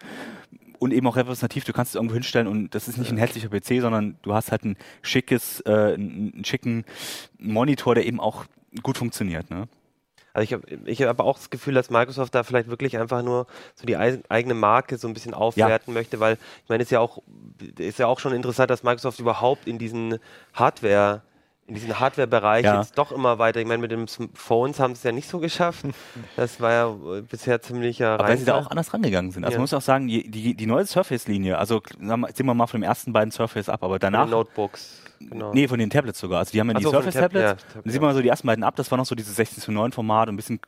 und eben auch repräsentativ. Du kannst es irgendwo hinstellen und das ist nicht ein hässlicher PC, sondern du hast halt ein schickes, äh, einen schicken Monitor, der eben auch gut funktioniert. Ne? Also ich habe ich hab auch das Gefühl, dass Microsoft da vielleicht wirklich einfach nur so die eigene Marke so ein bisschen aufwerten möchte, weil ich meine, es ist ja auch ist ja auch schon interessant, dass Microsoft überhaupt in diesen Hardware in diesen Hardware-Bereich Ja. jetzt doch immer weiter. Ich meine, mit den Phones haben sie es ja nicht so geschafft. Das war ja bisher ziemlicher Aber weil sie da auch anders rangegangen sind. Also Ja. man muss auch sagen, die, die, neue Surface-Linie, also sehen wir mal von den ersten beiden Surface ab, aber Mit den danach, Notebooks. Genau. nee, von den Tablets sogar. Also die haben ja die so, von den Tab- Surface-Tablets, ja, Tab- sieht man so die ersten beiden ab, das war noch so dieses 16 zu 9 Format, ein bisschen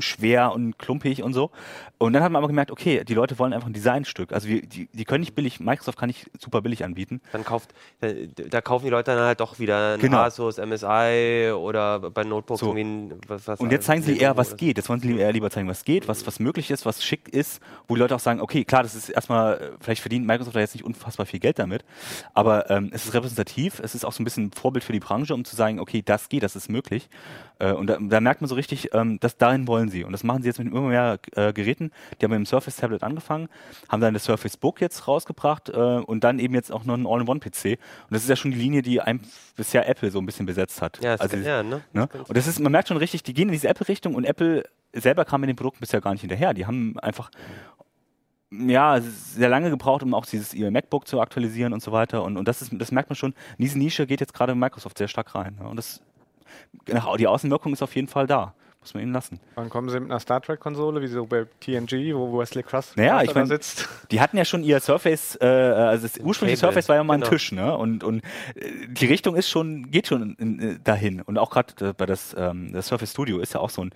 schwer und klumpig und so. Und dann hat man aber gemerkt, okay, die Leute wollen einfach ein Designstück. Also wir, die, die können nicht billig, Microsoft kann nicht super billig anbieten. Dann kauft, da, da kaufen die Leute dann halt doch wieder ein Genau. Asus, MSI oder bei Notebooks So. irgendwie ein, was, was Und jetzt zeigen sie eher, was geht. Jetzt wollen sie eher lieber zeigen, was geht, was, was möglich ist, was schick ist, wo die Leute auch sagen, okay, klar, das ist erstmal, äh, vielleicht verdient Microsoft da jetzt nicht unfassbar viel Geld damit, aber ähm, es ist repräsentativ, es ist auch so ein bisschen Vorbild für die Branche, um zu sagen, okay, das geht, das ist möglich. Äh, und da, da merkt man so richtig, ähm, dass dahin wollen sie. Und das machen sie jetzt mit immer mehr äh, Geräten. Die haben mit dem Surface Tablet angefangen, haben dann das Surface Book jetzt rausgebracht äh, und dann eben jetzt auch noch einen All-in-One-PC. Und das ist ja schon die Linie, die einem bisher Apple so ein bisschen besetzt hat. Ja, das also, kann, ja, ne? Ne? Und das ist, man merkt schon richtig, die gehen in diese Apple-Richtung und Apple selber kam mit den Produkten bisher gar nicht hinterher. Die haben einfach ja, sehr lange gebraucht, um auch dieses ihr MacBook zu aktualisieren und so weiter. Und, und das ist, das merkt man schon, in diese Nische geht jetzt gerade Microsoft sehr stark rein. Ne? Und das, die Außenwirkung ist auf jeden Fall da, Muss man ihnen lassen. Wann kommen sie mit einer Star Trek-Konsole, wie so bei TNG, wo Wesley Crust Naja, ich mein, sitzt? Die hatten ja schon ihr Surface, äh, also das ursprüngliche Surface war ja mal ein genau. Tisch, ne? Und, und äh, die Richtung ist schon, geht schon in, äh, dahin. Und auch gerade äh, bei das, ähm, das Surface Studio ist ja auch so ein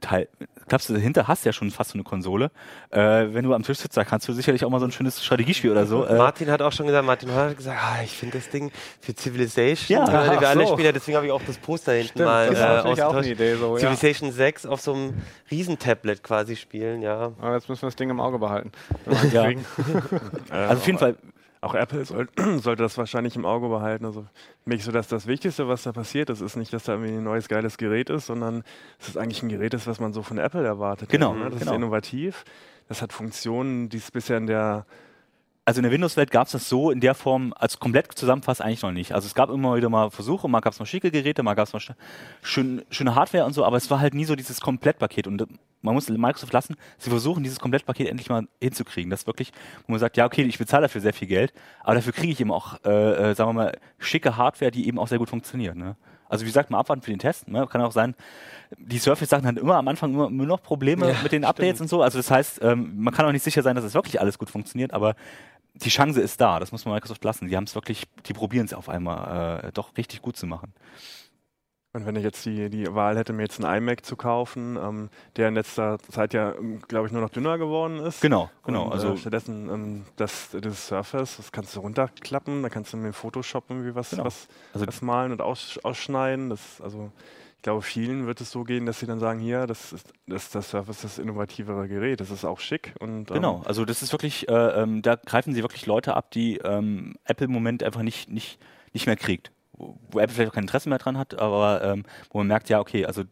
Teil. Klappst du dahinter, hast ja schon fast so eine Konsole. Äh, wenn du am Tisch sitzt, da kannst du sicherlich auch mal so ein schönes Strategiespiel oder so. Äh, Martin hat auch schon gesagt, Martin hat gesagt, ah, ich finde das Ding für Civilization, Ja, äh, ach wir alle so. spielen, ja, deswegen habe ich auch das Poster hinten Stimmt, mal das ist äh, natürlich auch eine. Idee, so, ja. Civilization 6 auf so einem Riesentablet quasi spielen, ja. Aber jetzt müssen wir das Ding im Auge behalten. Ja. also auf jeden Fall, Auch Apple soll, sollte das wahrscheinlich im Auge behalten. Also mich so, dass das Wichtigste, was da passiert ist, ist nicht, dass da irgendwie ein neues geiles Gerät ist, sondern dass es eigentlich ein Gerät ist, was man so von Apple erwartet. Genau, ne? Das genau. ist innovativ. Das hat Funktionen, die es bisher in der also in der Windows-Welt gab es das so in der Form, als komplett zusammenfasst eigentlich noch nicht. Also es gab immer wieder mal Versuche, mal gab es mal schicke Geräte, mal gab es mal sch schön, schöne Hardware und so, aber es war halt nie so dieses Komplettpaket. Und äh, man muss Microsoft lassen, sie versuchen dieses Komplettpaket endlich mal hinzukriegen. Das ist wirklich, wo man sagt, ja okay, ich bezahle dafür sehr viel Geld, aber dafür kriege ich eben auch, äh, äh, sagen wir mal, schicke Hardware, die eben auch sehr gut funktioniert. Ne? Also wie gesagt, mal abwarten für den Test. Ne? Kann auch sein, die Surface-Sachen hatten immer am Anfang immer, immer noch Probleme Ja, mit den Updates und so. Also das heißt, ähm, man kann auch nicht sicher sein, dass es wirklich alles gut funktioniert, aber die Chance ist da, das muss man Microsoft lassen. Die haben es wirklich, die probieren es auf einmal äh, doch richtig gut zu machen. Und wenn ich jetzt die, die Wahl hätte, mir jetzt einen iMac zu kaufen, ähm, der in letzter Zeit ja, glaube ich, nur noch dünner geworden ist. Genau, genau. Und, also äh, stattdessen ähm, das, das Surface, das kannst du runterklappen, da kannst du mit Photoshop irgendwie was, Genau. was, Also- was malen und aus, ausschneiden. Das, also ich glaube, vielen wird es so gehen, dass sie dann sagen, hier, das ist das, das Surface das innovativere Gerät, das ist auch schick. Und, ähm, Genau, also das ist wirklich, äh, ähm, da greifen sie wirklich Leute ab, die ähm, Apple im Moment einfach nicht, nicht, nicht mehr kriegt. Wo, Apple vielleicht auch kein Interesse mehr dran hat, aber ähm, wo man merkt, ja, okay, also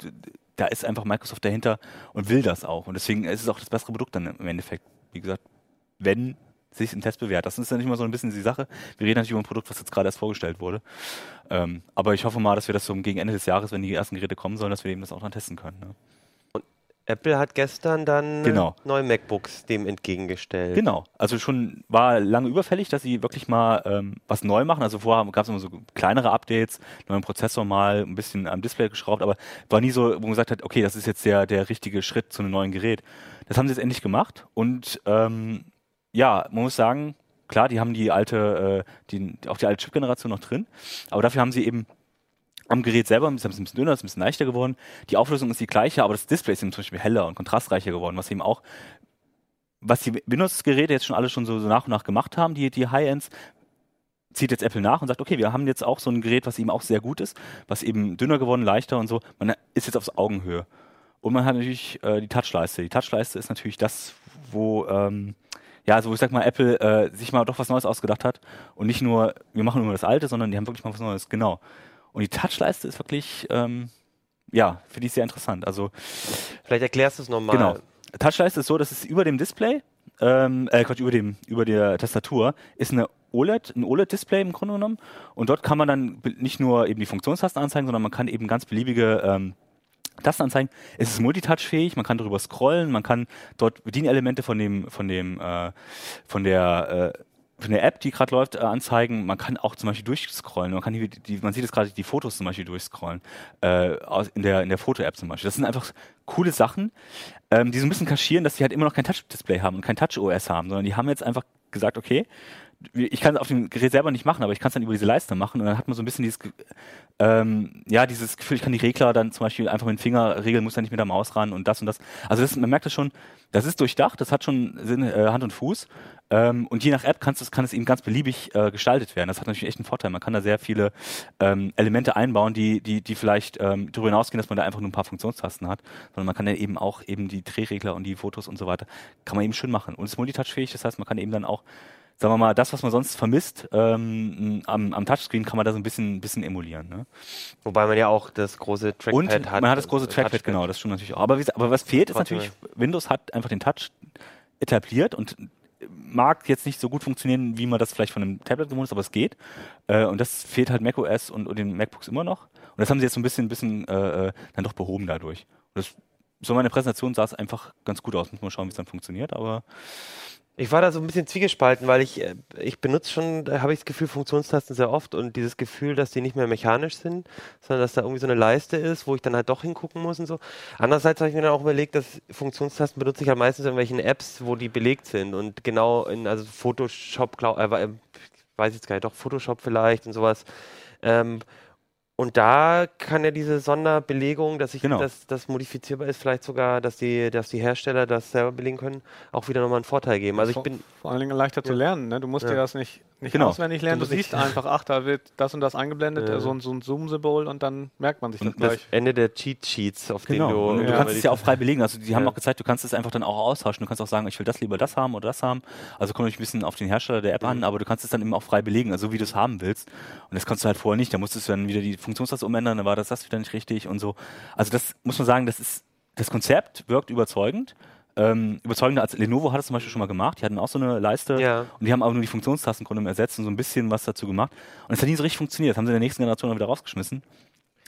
da ist einfach Microsoft dahinter und will das auch. Und deswegen ist es auch das bessere Produkt dann im Endeffekt. Wie gesagt, wenn sich im Test bewährt. Das ist ja nicht mal so ein bisschen die Sache. Wir reden natürlich über ein Produkt, was jetzt gerade erst vorgestellt wurde. Ähm, aber ich hoffe mal, dass wir das so gegen Ende des Jahres, wenn die ersten Geräte kommen sollen, dass wir eben das auch dann testen können. Ne? Apple hat gestern dann Genau. neue MacBooks dem entgegengestellt. Genau, also schon war lange überfällig, dass sie wirklich mal ähm, was neu machen. Also vorher gab es immer so kleinere Updates, neuen Prozessor mal, ein bisschen am Display geschraubt, aber war nie so, wo man gesagt hat, okay, das ist jetzt der, der richtige Schritt zu einem neuen Gerät. Das haben sie jetzt endlich gemacht und ähm, ja, man muss sagen, klar, die haben die alte, äh, die, auch die alte Chip-Generation noch drin, aber dafür haben sie eben am Gerät selber ist ein bisschen dünner, ist ein bisschen leichter geworden. Die Auflösung ist die gleiche, aber das Display ist eben zum Beispiel heller und kontrastreicher geworden, was eben auch, was die Windows-Geräte jetzt schon alle schon so, so nach und nach gemacht haben, die, die High-Ends, zieht jetzt Apple nach und sagt, okay, wir haben jetzt auch so ein Gerät, was eben auch sehr gut ist, was eben dünner geworden, leichter und so. Man ist jetzt auf Augenhöhe. Und man hat natürlich äh, die Touchleiste. Die Touchleiste ist natürlich das, wo, ähm, ja, also wo ich sag mal, Apple äh, sich mal doch was Neues ausgedacht hat und nicht nur, wir machen nur das Alte, sondern die haben wirklich mal was Neues, genau. Und die Touchleiste ist wirklich, ähm, ja, finde ich sehr interessant. Also Vielleicht erklärst du es nochmal. Genau. Touchleiste ist so, dass es über dem Display, ähm, äh, Quatsch, über dem, über der Tastatur ist eine OLED, ein OLED-Display im Grunde genommen. Und dort kann man dann nicht nur eben die Funktionstasten anzeigen, sondern man kann eben ganz beliebige ähm, Tasten anzeigen. Es ist multitouchfähig, man kann darüber scrollen, man kann dort Bedienelemente von dem, von dem, äh, von der äh, von der App, die gerade läuft, äh, anzeigen. Man kann auch zum Beispiel durchscrollen. Man kann hier, die, man sieht jetzt gerade die Fotos zum Beispiel durchscrollen äh, aus, in der in der Foto-App zum Beispiel. Das sind einfach coole Sachen, ähm, die so ein bisschen kaschieren, dass sie halt immer noch kein Touch-Display haben und kein Touch-OS haben, sondern die haben jetzt einfach gesagt, okay, ich kann es auf dem Gerät selber nicht machen, aber ich kann es dann über diese Leiste machen und dann hat man so ein bisschen dieses, ähm, ja, dieses Gefühl, ich kann die Regler dann zum Beispiel einfach mit dem Finger regeln, muss dann nicht mit der Maus ran und das und das. Also das, man merkt das schon, das ist durchdacht, das hat schon Sinn, äh, Hand und Fuß ähm, und je nach App kannst kann es eben ganz beliebig äh, gestaltet werden. Das hat natürlich echt einen Vorteil. Man kann da sehr viele ähm, Elemente einbauen, die, die, die vielleicht ähm, darüber hinausgehen, dass man da einfach nur ein paar Funktionstasten hat, sondern man kann ja eben auch eben die Drehregler und die Fotos und so weiter, kann man eben schön machen. Und es ist multitouchfähig, das heißt, man kann eben dann auch sagen wir mal, das, was man sonst vermisst, ähm, am, am Touchscreen kann man da so ein bisschen, bisschen emulieren. Ne? Wobei man ja auch das große Trackpad Und hat. man hat das große Trackpad, genau, das stimmt natürlich auch. Aber, wie, aber was fehlt, ist natürlich, Windows hat einfach den Touch etabliert und mag jetzt nicht so gut funktionieren, wie man das vielleicht von einem Tablet gewohnt ist, aber es geht. Äh, und das fehlt halt macOS und, und den MacBooks immer noch. Und das haben sie jetzt so ein bisschen, ein bisschen äh, äh, dann doch behoben dadurch. Und das so meine Präsentation sah es einfach ganz gut aus. Muss mal schauen, wie es dann funktioniert, aber Ich war da so ein bisschen zwiegespalten, weil ich, äh, ich benutze schon, da habe ich das Gefühl, Funktionstasten sehr oft und dieses Gefühl, dass die nicht mehr mechanisch sind, sondern dass da irgendwie so eine Leiste ist, wo ich dann halt doch hingucken muss und so. Andererseits habe ich mir dann auch überlegt, dass Funktionstasten benutze ich halt meistens in irgendwelchen Apps, wo die belegt sind und genau in, also Photoshop, glaub, äh, äh, weiß ich jetzt gar nicht, doch Photoshop vielleicht und sowas. Ähm, und da kann ja diese Sonderbelegung, dass ich Genau. das, das modifizierbar ist, vielleicht sogar, dass die, dass die Hersteller das selber belegen können, auch wieder nochmal einen Vorteil geben. Also ich vor, bin, vor allen Dingen leichter zu Ja. lernen. Ne? Du musst Ja. dir das nicht, nicht Genau. auswendig lernen. Du Du, siehst einfach, ach, da wird das und das eingeblendet, Ja. äh, so, ein- so ein Zoom-Symbol und dann merkt man sich das Und das- gleich. Ende der Cheat Sheets, auf Genau. denen du. Und du Ja. kannst es ja auch frei belegen. Also die haben auch gezeigt, du kannst es einfach dann auch austauschen. Du kannst auch sagen, ich will das lieber das haben oder das haben. Also kommt natürlich ein bisschen auf den Hersteller der App Mhm. an, aber du kannst es dann eben auch frei belegen, also wie du es haben willst. Und das kannst du halt vorher nicht. Da musstest du dann wieder die Funktionstaste umändern, dann war das das wieder nicht richtig und so. Also das muss man sagen, das ist das Konzept wirkt überzeugend. Ähm, überzeugender als Lenovo hat es zum Beispiel schon mal gemacht. Die hatten auch so eine Leiste Ja. und die haben aber nur die Funktionstasten ersetzt und so ein bisschen was dazu gemacht. Und es hat nie so richtig funktioniert. Das haben sie in der nächsten Generation dann wieder rausgeschmissen,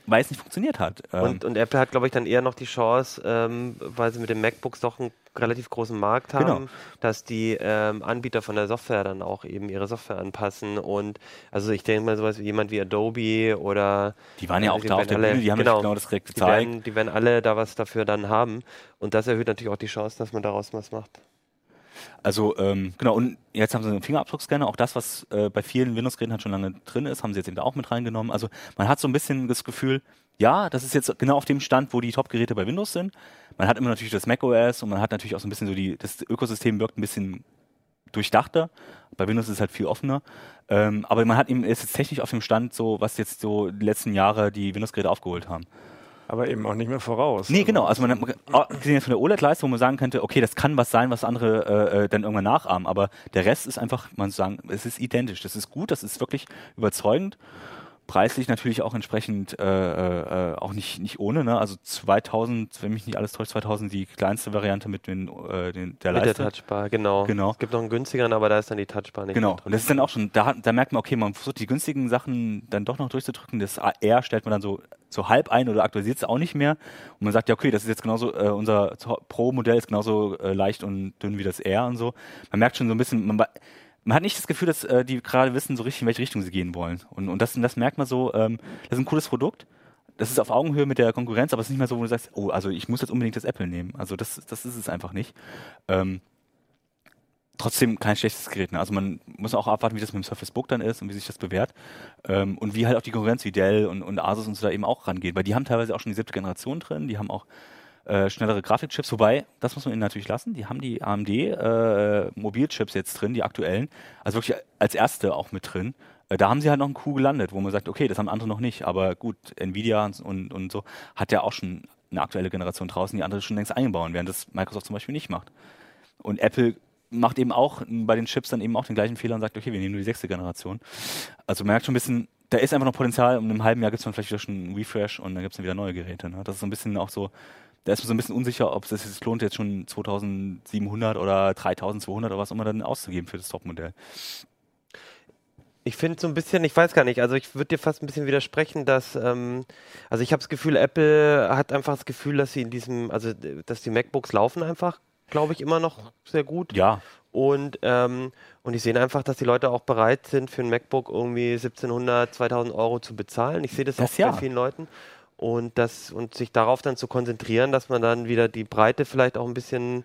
weil es nicht funktioniert hat. Ähm, Und, und Apple hat, glaube ich, dann eher noch die Chance, ähm, weil sie mit den MacBooks doch einen relativ großen Markt haben, Genau. dass die ähm, Anbieter von der Software dann auch eben ihre Software anpassen. Und also ich denke mal sowas wie jemand wie Adobe oder die waren ja äh, auch da auf der alle- Bühne, die haben genau, genau, genau das direkt die gezeigt. werden, die werden alle da was dafür dann haben. Und das erhöht natürlich auch die Chance, dass man daraus was macht. Also ähm, genau, und jetzt haben sie einen Fingerabdruckscanner, auch das, was äh, bei vielen Windows-Geräten halt schon lange drin ist, haben sie jetzt eben da auch mit reingenommen. Also man hat so ein bisschen das Gefühl, ja, das ist jetzt genau auf dem Stand, wo die Top-Geräte bei Windows sind. Man hat immer natürlich das macOS und man hat natürlich auch so ein bisschen so die, das Ökosystem wirkt ein bisschen durchdachter. Bei Windows ist es halt viel offener. Ähm, aber man hat eben ist jetzt technisch auf dem Stand so, was jetzt so die letzten Jahre die Windows-Geräte aufgeholt haben. Aber eben auch nicht mehr voraus. Nee, genau. Also man hat man- gesehen jetzt von der OLED-Leistung, wo man sagen könnte, okay, das kann was sein, was andere äh, äh, dann irgendwann nachahmen. Aber der Rest ist einfach, man sagen, es ist identisch. Das ist gut, das ist wirklich überzeugend. Preislich natürlich auch entsprechend äh, äh, auch nicht, nicht ohne. Ne? Also 2000, wenn mich nicht alles täuscht, 2000 die kleinste Variante mit den, äh, den, der Mit der Leiste. Touchbar, genau. Genau. Es gibt noch einen günstigeren, aber da ist dann die Touchbar nicht Genau, mit und das ist dann auch schon, da, da merkt man, okay, man versucht die günstigen Sachen dann doch noch durchzudrücken. Das R stellt man dann so, so halb ein oder aktualisiert es auch nicht mehr. Und man sagt, ja, okay, das ist jetzt genauso, äh, unser Pro-Modell ist genauso äh, leicht und dünn wie das R und so. Man merkt schon so ein bisschen, man, man hat nicht das Gefühl, dass äh, die gerade wissen so richtig, in welche Richtung sie gehen wollen. Und, und das, das merkt man so, ähm, das ist ein cooles Produkt. Das ist auf Augenhöhe mit der Konkurrenz, aber es ist nicht mehr so, wo du sagst, oh, also ich muss jetzt unbedingt das Apple nehmen. Also das, das ist es einfach nicht. Ähm, trotzdem kein schlechtes Gerät. Ne? Also man muss auch abwarten, wie das mit dem Surface Book dann ist und wie sich das bewährt. Ähm, und wie halt auch die Konkurrenz wie Dell und, und Asus und so da eben auch rangehen. Weil die haben teilweise auch schon die siebte Generation drin, die haben auch äh, schnellere Grafikchips, wobei, das muss man ihnen natürlich lassen, die haben die AMD äh, Mobilchips jetzt drin, die aktuellen, also wirklich als erste auch mit drin. Äh, da haben sie halt noch einen Coup gelandet, wo man sagt, okay, das haben andere noch nicht, aber gut, Nvidia und, und, so hat ja auch schon eine aktuelle Generation draußen, die andere schon längst einbauen, während das Microsoft zum Beispiel nicht macht. Und Apple macht eben auch bei den Chips dann eben auch den gleichen Fehler und sagt, okay, wir nehmen nur die sechste Generation. Also man merkt schon ein bisschen, da ist einfach noch Potenzial. Um einem halben Jahr gibt es dann vielleicht wieder schon einen Refresh und dann gibt es dann wieder neue Geräte. Ne? Das ist so ein bisschen auch so, da ist man so ein bisschen unsicher, ob es sich lohnt, jetzt schon 2700 oder 3200 oder was immer dann auszugeben für das Topmodell. Ich finde so ein bisschen, ich weiß gar nicht, also ich würde dir fast ein bisschen widersprechen, dass, ähm, also ich habe das Gefühl, Apple hat einfach das Gefühl, dass sie in diesem, also dass die MacBooks laufen einfach, glaube ich, immer noch sehr gut. Ja, Und, ähm, und ich sehe einfach, dass die Leute auch bereit sind, für ein MacBook irgendwie 1700, 2000 Euro zu bezahlen. Ich sehe das, Das auch ja. bei vielen Leuten. Und, das, und sich darauf dann zu konzentrieren, dass man dann wieder die Breite vielleicht auch ein bisschen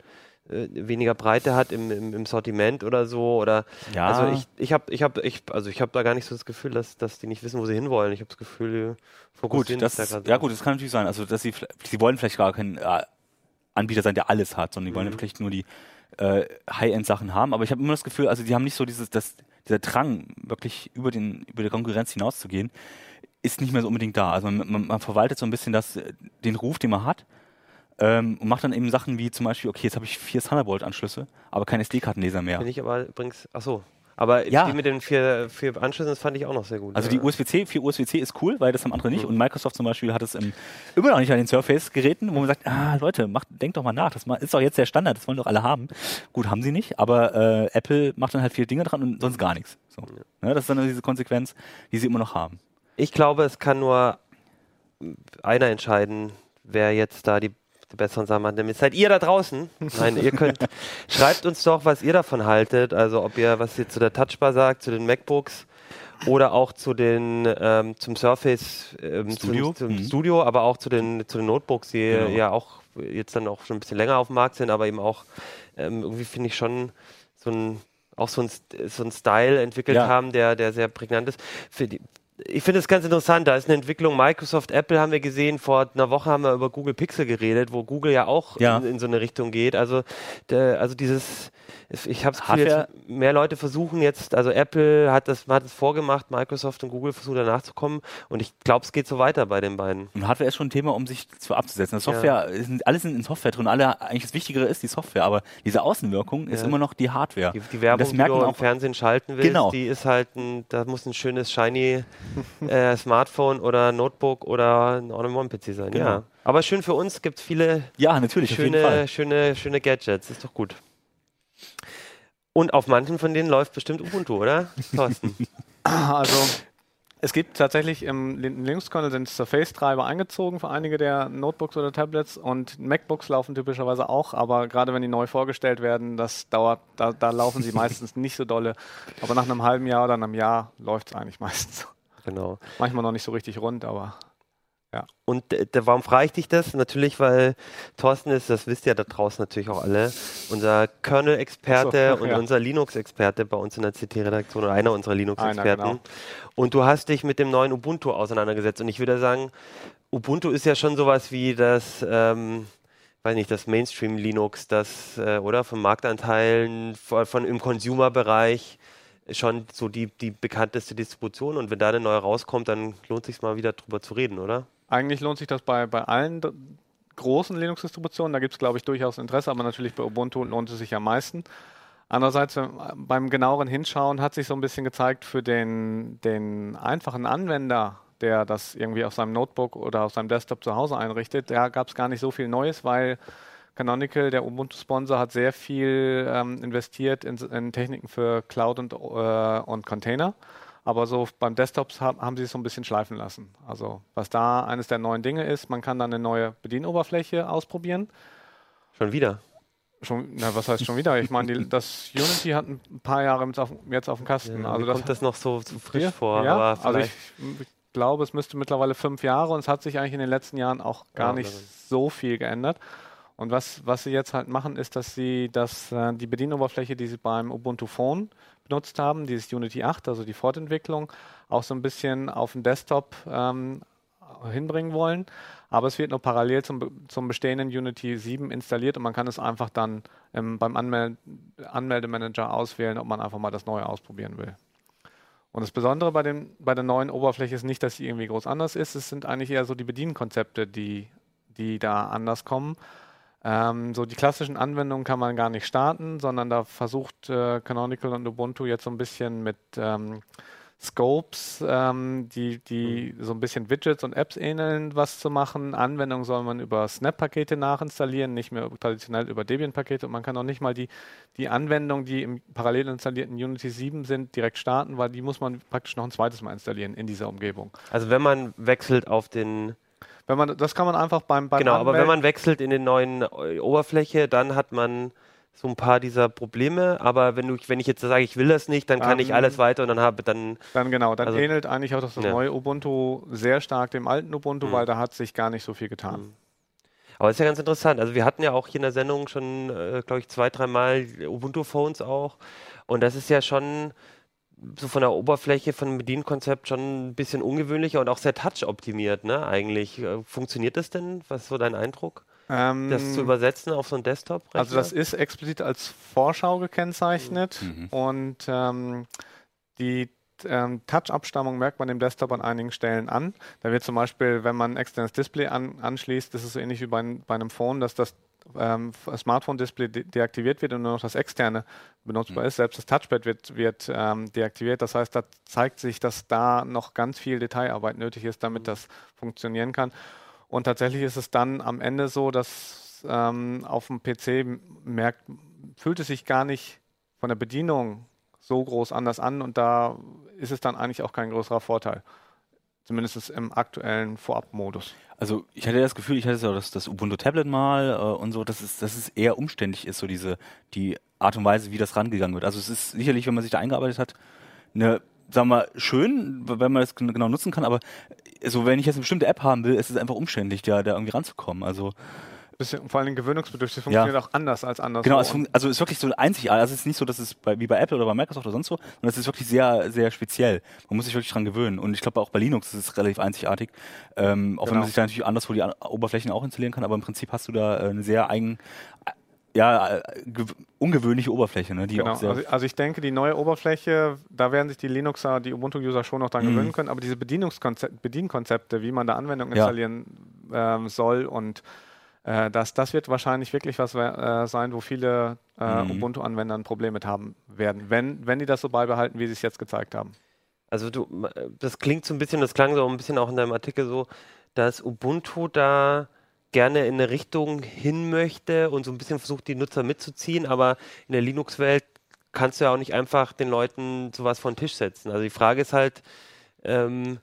äh, weniger Breite hat im, im, im Sortiment oder so. Oder Ja. also ich, ich habe ich hab, ich, also ich hab da gar nicht so das Gefühl, dass, dass die nicht wissen, wo sie hinwollen. Ich habe das Gefühl, gut, das, da ja gut, das kann natürlich sein. Also dass sie, sie wollen vielleicht gar kein äh, Anbieter sein, der alles hat, sondern die wollen Mhm. vielleicht nur die äh, High-End-Sachen haben. Aber ich habe immer das Gefühl, also die haben nicht so dieses, das, dieser Drang, wirklich über den über die Konkurrenz hinauszugehen, ist nicht mehr so unbedingt da. Also man, man, man verwaltet so ein bisschen das, äh, den Ruf, den man hat. Ähm, und macht dann eben Sachen wie zum Beispiel, okay, jetzt habe ich vier Thunderbolt-Anschlüsse, aber kein SD-Kartenleser mehr. Finde ich aber übrigens, ach so. Aber Ja. die mit den vier, vier Anschlüssen, das fand ich auch noch sehr gut. Also ja. die USB-C, für USB-C ist cool, weil das haben andere nicht. Mhm. Und Microsoft zum Beispiel hat es im, immer noch nicht an den Surface-Geräten, wo man sagt, ah Leute, macht, denkt doch mal nach, das ist doch jetzt der Standard, das wollen doch alle haben. Gut, haben sie nicht, aber äh, Apple macht dann halt vier Dinge dran und sonst gar nichts. So. Ne, das ist dann diese Konsequenz, die sie immer noch haben. Ich glaube, es kann nur einer entscheiden, wer jetzt da die die besseren Sachen machen. Damit seid ihr da draußen. Nein, ihr könnt, schreibt uns doch, was ihr davon haltet. Also ob ihr, was ihr zu der Touchbar sagt, zu den MacBooks oder auch zu den ähm, zum Surface ähm, Studio? Zum, zum Mhm. Studio, aber auch zu den zu den Notebooks, die Genau. ja auch jetzt dann auch schon ein bisschen länger auf dem Markt sind, aber eben auch ähm, irgendwie finde ich schon so ein auch so ein, so ein Style entwickelt Ja. haben, der, der sehr prägnant ist. Für die, ich finde es ganz interessant, da ist eine Entwicklung, Microsoft, Apple haben wir gesehen, vor einer Woche haben wir über Google Pixel geredet, wo Google ja auch Ja. In, in so eine Richtung geht. Also, der, also dieses, ich habe es mehr Leute versuchen jetzt, also Apple hat das, hat es vorgemacht, Microsoft und Google versuchen danach zu kommen und ich glaube, es geht so weiter bei den beiden. Und Hardware ist schon ein Thema, um sich zu abzusetzen. Das Software, sind, alles sind in Software drin. Alle, eigentlich das Wichtigere ist die Software, aber diese Außenwirkung ist Ja. immer noch die Hardware. Die, die Werbung, die du man im auch- Fernsehen schalten willst, Genau. die ist halt ein, da muss ein schönes shiny äh, Smartphone oder Notebook oder ein All-in-One-PC sein. Genau. Ja. Aber schön für uns, gibt es viele Ja, natürlich, schöne, schöne, schöne Gadgets. Ist doch gut. Und auf manchen von denen läuft bestimmt Ubuntu, oder? Thorsten. Also es gibt tatsächlich im Lin- Linux-Kernel sind Surface-Treiber eingezogen für einige der Notebooks oder Tablets und MacBooks laufen typischerweise auch, aber gerade wenn die neu vorgestellt werden, das dauert, da, da laufen sie meistens nicht so dolle. Aber nach einem halben Jahr oder einem Jahr läuft es eigentlich meistens. Genau. Manchmal noch nicht so richtig rund, aber Und äh, warum frage ich dich das? Natürlich, weil Thorsten ist, das wisst ihr da draußen natürlich auch alle, unser Kernel-Experte so, und ja. unser Linux-Experte bei uns in der CT-Redaktion oder einer unserer Linux-Experten. Genau. Und du hast dich mit dem neuen Ubuntu auseinandergesetzt. Und ich würde sagen, Ubuntu ist ja schon sowas wie das, ähm, weiß nicht, das Mainstream-Linux, das, äh, oder? Von Marktanteilen, von, von im Consumer-Bereich schon so die, die bekannteste Distribution. Und wenn da eine neue rauskommt, dann lohnt sich mal wieder drüber zu reden, oder? eigentlich lohnt sich das bei, bei allen großen Linux-Distributionen. Da gibt es, glaube ich, durchaus Interesse, aber natürlich bei Ubuntu lohnt es sich am meisten. Andererseits, beim genaueren Hinschauen hat sich so ein bisschen gezeigt, für den, den einfachen Anwender, der das irgendwie auf seinem Notebook oder auf seinem Desktop zu Hause einrichtet, da gab es gar nicht so viel Neues, weil Canonical, der Ubuntu-Sponsor, hat sehr viel ähm, investiert in, in Techniken für Cloud und, äh, und Container. Aber so beim Desktops haben, haben sie es so ein bisschen schleifen lassen. Also was da eines der neuen Dinge ist, man kann dann eine neue Bedienoberfläche ausprobieren. Schon wieder. Schon, na, was heißt schon wieder? Ich meine, das Unity hat ein paar Jahre jetzt auf, jetzt auf dem Kasten. Ja, also das, kommt das noch so, so frisch Ja, vor, ja, also ich, ich glaube, es müsste mittlerweile fünf Jahre und es hat sich eigentlich in den letzten Jahren auch gar Ja, nicht so viel geändert. Und was, was sie jetzt halt machen, ist, dass sie das, äh, die Bedienoberfläche, die sie beim Ubuntu Phone benutzt haben, dieses Unity 8, also die Fortentwicklung, auch so ein bisschen auf den Desktop ähm, hinbringen wollen. Aber es wird nur parallel zum, zum bestehenden Unity 7 installiert und man kann es einfach dann ähm, beim Anmel Anmeldemanager auswählen, ob man einfach mal das Neue ausprobieren will. Und das Besondere bei, dem, bei der neuen Oberfläche ist nicht, dass sie irgendwie groß anders ist. Es sind eigentlich eher so die Bedienkonzepte, die, die da anders kommen. Ähm, so die klassischen Anwendungen kann man gar nicht starten, sondern da versucht äh, Canonical und Ubuntu jetzt so ein bisschen mit ähm, Scopes, ähm, die, die so ein bisschen Widgets und Apps ähneln, was zu machen. Anwendungen soll man über Snap-Pakete nachinstallieren, nicht mehr traditionell über Debian-Pakete. Und man kann auch nicht mal die, die Anwendungen, die im parallel installierten Unity 7 sind, direkt starten, weil die muss man praktisch noch ein zweites Mal installieren in dieser Umgebung. Also wenn man wechselt auf den, Wenn man, das kann man einfach beim, beim genau, aber wenn Anmelden- man wechselt in den neuen äh, Oberfläche, dann hat man so ein paar dieser Probleme. Aber wenn du, wenn ich jetzt sage, ich will das nicht, dann kann ich Ähm, alles weiter und dann habe dann Dann genau, dann Also- ähnelt eigentlich auch das, Ja. neue Ubuntu sehr stark dem alten Ubuntu, Mhm. weil da hat sich gar nicht so viel getan. Aber ist ja ganz interessant. Also wir hatten ja auch hier in der Sendung schon, äh, glaube ich, zwei, dreimal Ubuntu-Phones auch. Und das ist ja schon so von der Oberfläche, von dem Bedienkonzept schon ein bisschen ungewöhnlicher und auch sehr touch-optimiert, ne? Eigentlich. Äh, Funktioniert das denn? Was ist so dein Eindruck? Ähm, Das zu übersetzen auf so ein desktop also das ist explizit als Vorschau gekennzeichnet Mhm. und ähm, die ähm, Touch-Abstammung merkt man dem Desktop an einigen Stellen an. Da wird zum Beispiel, wenn man ein externes Display an, anschließt, das ist so ähnlich wie bei, bei einem Phone, dass das ähm, Smartphone-Display de deaktiviert wird und nur noch das externe benutzbar ist. Selbst das Touchpad wird, wird ähm, deaktiviert. Das heißt, da zeigt sich, dass da noch ganz viel Detailarbeit nötig ist, damit das funktionieren kann. Und tatsächlich ist es dann am Ende so, dass ähm, auf dem PC merkt, fühlt es sich gar nicht von der Bedienung so groß anders an und da ist es dann eigentlich auch kein größerer Vorteil. Zumindest im aktuellen Vorabmodus. Also ich hatte das Gefühl, ich hatte so das, das Ubuntu Tablet mal äh, und so, dass es, dass es eher umständlich ist, so diese die Art und Weise, wie das rangegangen wird. Also es ist sicherlich, wenn man sich da eingearbeitet hat, eine, sagen wir mal, schön, wenn man das genau nutzen kann, aber so wenn ich jetzt eine bestimmte App haben will, ist es einfach umständlich, da, da irgendwie ranzukommen. Also bisschen, vor allem gewöhnungsbedürftig. funktioniert ja. auch anders als anders. Genau, es also es ist wirklich so einzigartig. Also es ist nicht so, dass es bei, wie bei Apple oder bei Microsoft oder sonst so, sondern es ist wirklich sehr, sehr speziell. Man muss sich wirklich dran gewöhnen. Und ich glaube auch bei Linux ist es relativ einzigartig. Ähm, auch genau. wenn man genau. sich da natürlich anderswo die Oberflächen auch installieren kann, aber im Prinzip hast du da äh, eine sehr eigen, ja, äh, ungewöhnliche Oberfläche. Ne, die genau. also, also, ich denke, die neue Oberfläche, da werden sich die Linuxer, die Ubuntu-User schon noch dran mhm. gewöhnen können, aber diese Bedienkonzepte, wie man da Anwendungen installieren ja. ähm, soll und äh, das, das wird wahrscheinlich wirklich was äh, sein, wo viele äh, mhm. Ubuntu-Anwender ein Problem mit haben werden, wenn, wenn die das so beibehalten, wie sie es jetzt gezeigt haben. Also du, das klingt so ein bisschen, das klang so ein bisschen auch in deinem Artikel so, dass Ubuntu da gerne in eine Richtung hin möchte und so ein bisschen versucht, die Nutzer mitzuziehen, aber in der Linux-Welt kannst du ja auch nicht einfach den Leuten sowas von den Tisch setzen. Also die Frage ist halt, ähm,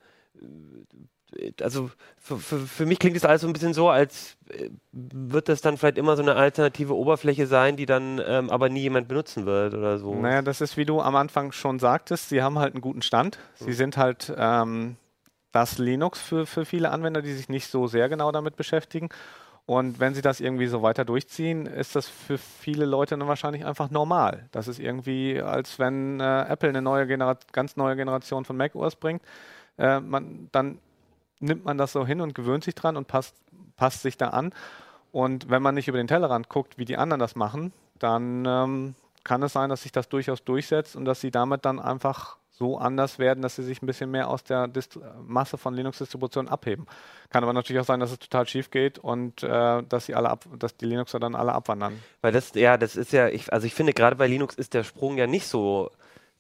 also für, für, für, mich klingt es alles so ein bisschen so, als äh, wird das dann vielleicht immer so eine alternative Oberfläche sein, die dann ähm, aber nie jemand benutzen wird oder so. Naja, das ist, wie du am Anfang schon sagtest, sie haben halt einen guten Stand. Sie mhm. sind halt ähm, das Linux für, für viele Anwender, die sich nicht so sehr genau damit beschäftigen. Und wenn sie das irgendwie so weiter durchziehen, ist das für viele Leute dann wahrscheinlich einfach normal. Das ist irgendwie, als wenn äh, Apple eine neue ganz neue Generation von macOS bringt. Äh, man, dann nimmt man das so hin und gewöhnt sich dran und passt, passt sich da an. Und wenn man nicht über den Tellerrand guckt, wie die anderen das machen, dann ähm, kann es sein, dass sich das durchaus durchsetzt und dass sie damit dann einfach so anders werden, dass sie sich ein bisschen mehr aus der Dist Masse von Linux-Distributionen abheben. Kann aber natürlich auch sein, dass es total schief geht und äh, dass sie alle ab, dass die Linuxer dann alle abwandern. Weil das, ja, das ist ja, ich, also ich finde gerade bei Linux ist der Sprung ja nicht so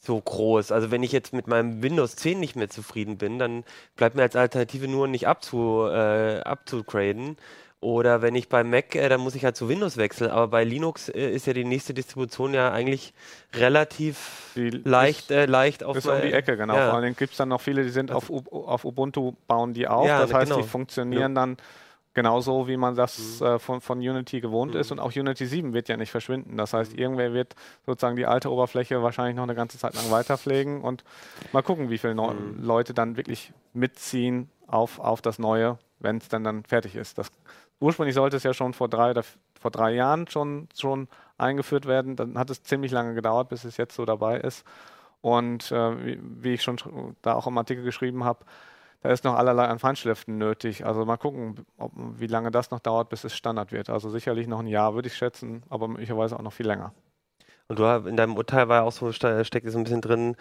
so groß. Also wenn ich jetzt mit meinem Windows 10 nicht mehr zufrieden bin, dann bleibt mir als Alternative nur nicht abzu, äh, abzugraden. Oder wenn ich bei Mac, äh, dann muss ich halt zu Windows wechseln. Aber bei Linux äh, ist ja die nächste Distribution ja eigentlich relativ die leicht, äh, leicht auf ist um die Ecke, genau. Ja. Vor allem gibt es dann noch viele, die sind auf, auf Ubuntu, bauen die auf. Ja, das heißt, genau. die funktionieren ja. dann Genauso wie man das mhm. äh, von, von Unity gewohnt mhm. ist. Und auch Unity 7 wird ja nicht verschwinden. Das heißt, mhm. irgendwer wird sozusagen die alte Oberfläche wahrscheinlich noch eine ganze Zeit lang weiterpflegen und mal gucken, wie viele mhm. Leute dann wirklich mitziehen auf, auf das Neue, wenn es dann, dann fertig ist. Das, ursprünglich sollte es ja schon vor drei oder vor drei Jahren schon, schon eingeführt werden. Dann hat es ziemlich lange gedauert, bis es jetzt so dabei ist. Und äh, wie, wie ich schon da auch im Artikel geschrieben habe, da ist noch allerlei an Feinschriften nötig. Also mal gucken, ob, wie lange das noch dauert, bis es Standard wird. Also sicherlich noch ein Jahr, würde ich schätzen, aber möglicherweise auch noch viel länger. Und du in deinem Urteil war auch so, steckt es ein bisschen drin,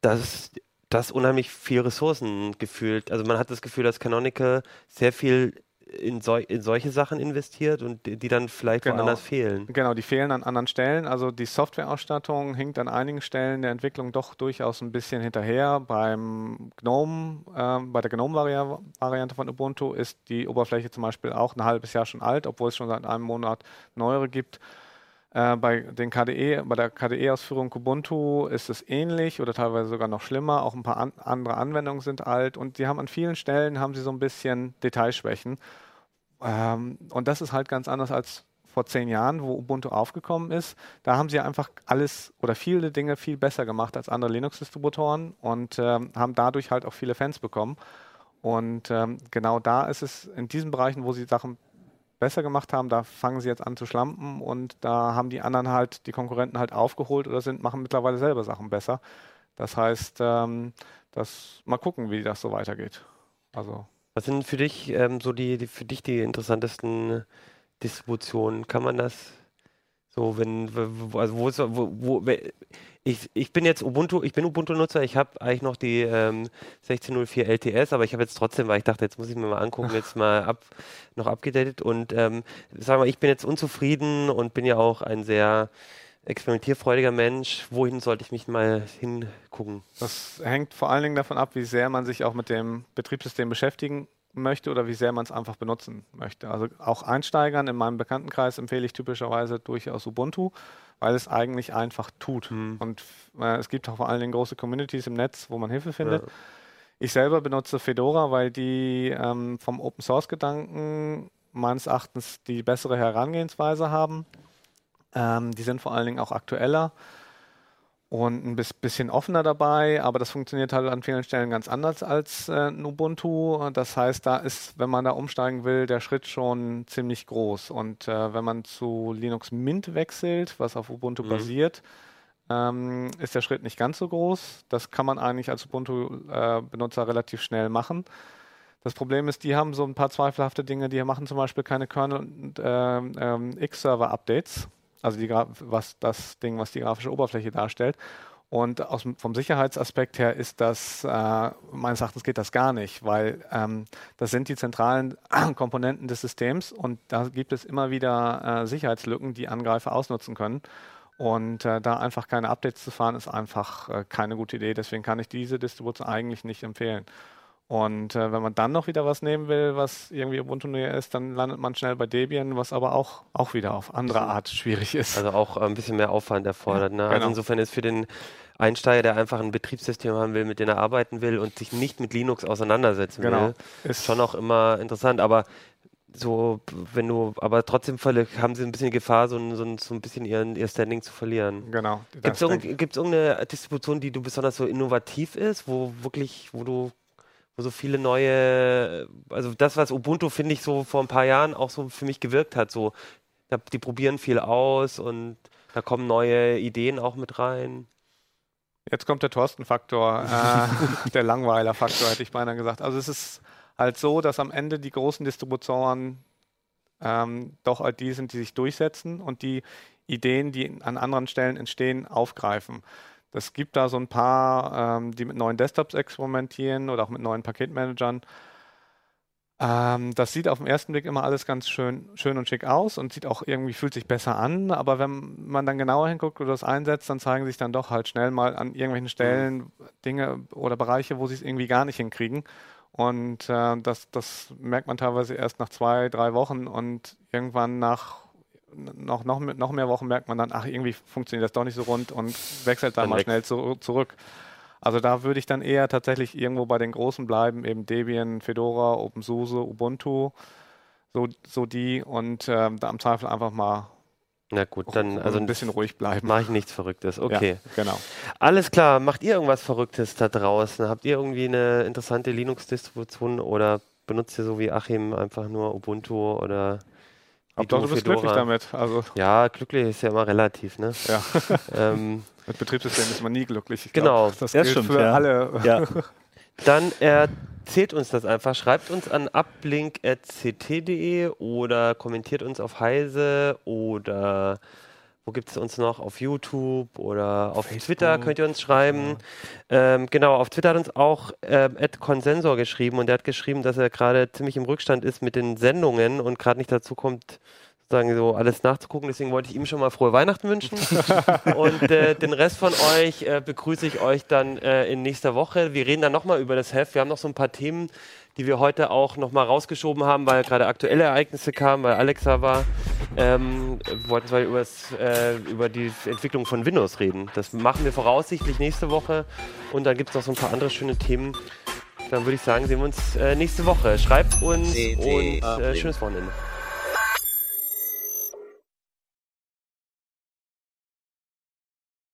dass das unheimlich viel Ressourcen gefühlt. Also man hat das Gefühl, dass Canonical sehr viel in, so, in, solche Sachen investiert und die, die dann vielleicht genau. woanders fehlen. Genau, die fehlen an anderen Stellen. Also die Softwareausstattung hinkt an einigen Stellen der Entwicklung doch durchaus ein bisschen hinterher. Beim GNOME, äh, bei der GNOME-Variante von Ubuntu ist die Oberfläche zum Beispiel auch ein halbes Jahr schon alt, obwohl es schon seit einem Monat neuere gibt. Äh, bei, den KDE, bei der KDE-Ausführung Kubuntu ist es ähnlich oder teilweise sogar noch schlimmer. Auch ein paar an, andere Anwendungen sind alt und sie haben an vielen Stellen haben sie so ein bisschen Detailschwächen. Ähm, und das ist halt ganz anders als vor zehn Jahren, wo Ubuntu aufgekommen ist. Da haben sie einfach alles oder viele Dinge viel besser gemacht als andere Linux-Distributoren und ähm, haben dadurch halt auch viele Fans bekommen. Und ähm, genau da ist es in diesen Bereichen, wo sie Sachen besser gemacht haben, da fangen sie jetzt an zu schlampen und da haben die anderen halt, die Konkurrenten halt aufgeholt oder sind, machen mittlerweile selber Sachen besser. Das heißt, ähm, das, mal gucken, wie das so weitergeht. Also. Was sind für dich ähm, so die, die, für dich die interessantesten Distributionen? Kann man das so, wenn, also wo, ist, wo, wo ich, ich bin jetzt Ubuntu, ich bin Ubuntu-Nutzer, ich habe eigentlich noch die ähm, 16.04 LTS, aber ich habe jetzt trotzdem, weil ich dachte, jetzt muss ich mir mal angucken, jetzt mal ab, noch abgedatet und ähm, sag mal, ich bin jetzt unzufrieden und bin ja auch ein sehr experimentierfreudiger Mensch. Wohin sollte ich mich mal hingucken? Das hängt vor allen Dingen davon ab, wie sehr man sich auch mit dem Betriebssystem beschäftigen möchte oder wie sehr man es einfach benutzen möchte. Also auch Einsteigern in meinem Bekanntenkreis empfehle ich typischerweise durchaus Ubuntu weil es eigentlich einfach tut. Mhm. Und äh, es gibt auch vor allen Dingen große Communities im Netz, wo man Hilfe findet. Ja. Ich selber benutze Fedora, weil die ähm, vom Open Source Gedanken meines Erachtens die bessere Herangehensweise haben. Ähm, die sind vor allen Dingen auch aktueller und ein bisschen offener dabei, aber das funktioniert halt an vielen Stellen ganz anders als äh, Ubuntu. Das heißt, da ist, wenn man da umsteigen will, der Schritt schon ziemlich groß. Und äh, wenn man zu Linux Mint wechselt, was auf Ubuntu mhm. basiert, ähm, ist der Schritt nicht ganz so groß. Das kann man eigentlich als Ubuntu-Benutzer äh, relativ schnell machen. Das Problem ist, die haben so ein paar zweifelhafte Dinge. Die machen zum Beispiel keine Kernel- und ähm, ähm, X-Server-Updates also die, was das Ding, was die grafische Oberfläche darstellt. Und aus, vom Sicherheitsaspekt her ist das, äh, meines Erachtens geht das gar nicht, weil ähm, das sind die zentralen Komponenten des Systems und da gibt es immer wieder äh, Sicherheitslücken, die Angreifer ausnutzen können. Und äh, da einfach keine Updates zu fahren, ist einfach äh, keine gute Idee. Deswegen kann ich diese Distribution eigentlich nicht empfehlen. Und äh, wenn man dann noch wieder was nehmen will, was irgendwie Ubuntu näher ist, dann landet man schnell bei Debian, was aber auch, auch wieder auf andere Art schwierig ist. Also auch ein bisschen mehr Aufwand erfordert. Ne? Also genau. Also insofern ist für den Einsteiger, der einfach ein Betriebssystem haben will, mit dem er arbeiten will und sich nicht mit Linux auseinandersetzen genau. will, ist schon auch immer interessant. Aber so, wenn du, aber trotzdem haben sie ein bisschen Gefahr, so, so, so ein bisschen ihren, ihr Standing zu verlieren. Genau. Gibt es irgendeine Distribution, die du besonders so innovativ ist, wo wirklich, wo du so viele neue, also das, was Ubuntu, finde ich, so vor ein paar Jahren auch so für mich gewirkt hat, so, die probieren viel aus und da kommen neue Ideen auch mit rein. Jetzt kommt der Thorsten-Faktor, äh, der Langweiler-Faktor, hätte ich beinahe gesagt. Also es ist halt so, dass am Ende die großen Distributoren ähm, doch halt die sind, die sich durchsetzen und die Ideen, die an anderen Stellen entstehen, aufgreifen. Es gibt da so ein paar, ähm, die mit neuen Desktops experimentieren oder auch mit neuen Paketmanagern. Ähm, das sieht auf den ersten Blick immer alles ganz schön, schön und schick aus und sieht auch irgendwie, fühlt sich besser an. Aber wenn man dann genauer hinguckt oder das einsetzt, dann zeigen sich dann doch halt schnell mal an irgendwelchen Stellen mhm. Dinge oder Bereiche, wo sie es irgendwie gar nicht hinkriegen. Und äh, das, das merkt man teilweise erst nach zwei, drei Wochen und irgendwann nach noch, noch, noch mehr Wochen merkt man dann, ach, irgendwie funktioniert das doch nicht so rund und wechselt dann, dann mal weg. schnell zu, zurück. Also da würde ich dann eher tatsächlich irgendwo bei den Großen bleiben, eben Debian, Fedora, OpenSUSE, Ubuntu, so, so die und ähm, da am Zweifel einfach mal na gut, dann also ein bisschen ruhig bleiben. Mache ich nichts Verrücktes. Okay. Ja, genau. Alles klar. Macht ihr irgendwas Verrücktes da draußen? Habt ihr irgendwie eine interessante Linux-Distribution oder benutzt ihr so wie Achim einfach nur Ubuntu oder Hauptsache, du bist Fedora. glücklich damit. Also ja, glücklich ist ja immer relativ, ne? Ja. ähm, Mit Betriebssystem ist man nie glücklich. Ich genau. Glaub, das ja, gilt stimmt, für ja. alle. Ja. Dann erzählt uns das einfach. Schreibt uns an uplink.ct.de oder kommentiert uns auf Heise oder wo gibt es uns noch? Auf YouTube oder auf Facebook. Twitter könnt ihr uns schreiben. Ja. Ähm, genau, auf Twitter hat uns auch ähm, Ed Consensor geschrieben und der hat geschrieben, dass er gerade ziemlich im Rückstand ist mit den Sendungen und gerade nicht dazu kommt, sozusagen so alles nachzugucken. Deswegen wollte ich ihm schon mal frohe Weihnachten wünschen. und äh, den Rest von euch äh, begrüße ich euch dann äh, in nächster Woche. Wir reden dann nochmal über das Heft. Wir haben noch so ein paar Themen, die wir heute auch nochmal rausgeschoben haben, weil gerade aktuelle Ereignisse kamen, weil Alexa war. Ähm, wir wollten zwar äh, über die Entwicklung von Windows reden. Das machen wir voraussichtlich nächste Woche. Und dann gibt es noch so ein paar andere schöne Themen. Dann würde ich sagen, sehen wir uns äh, nächste Woche. Schreibt uns und äh, schönes Wochenende.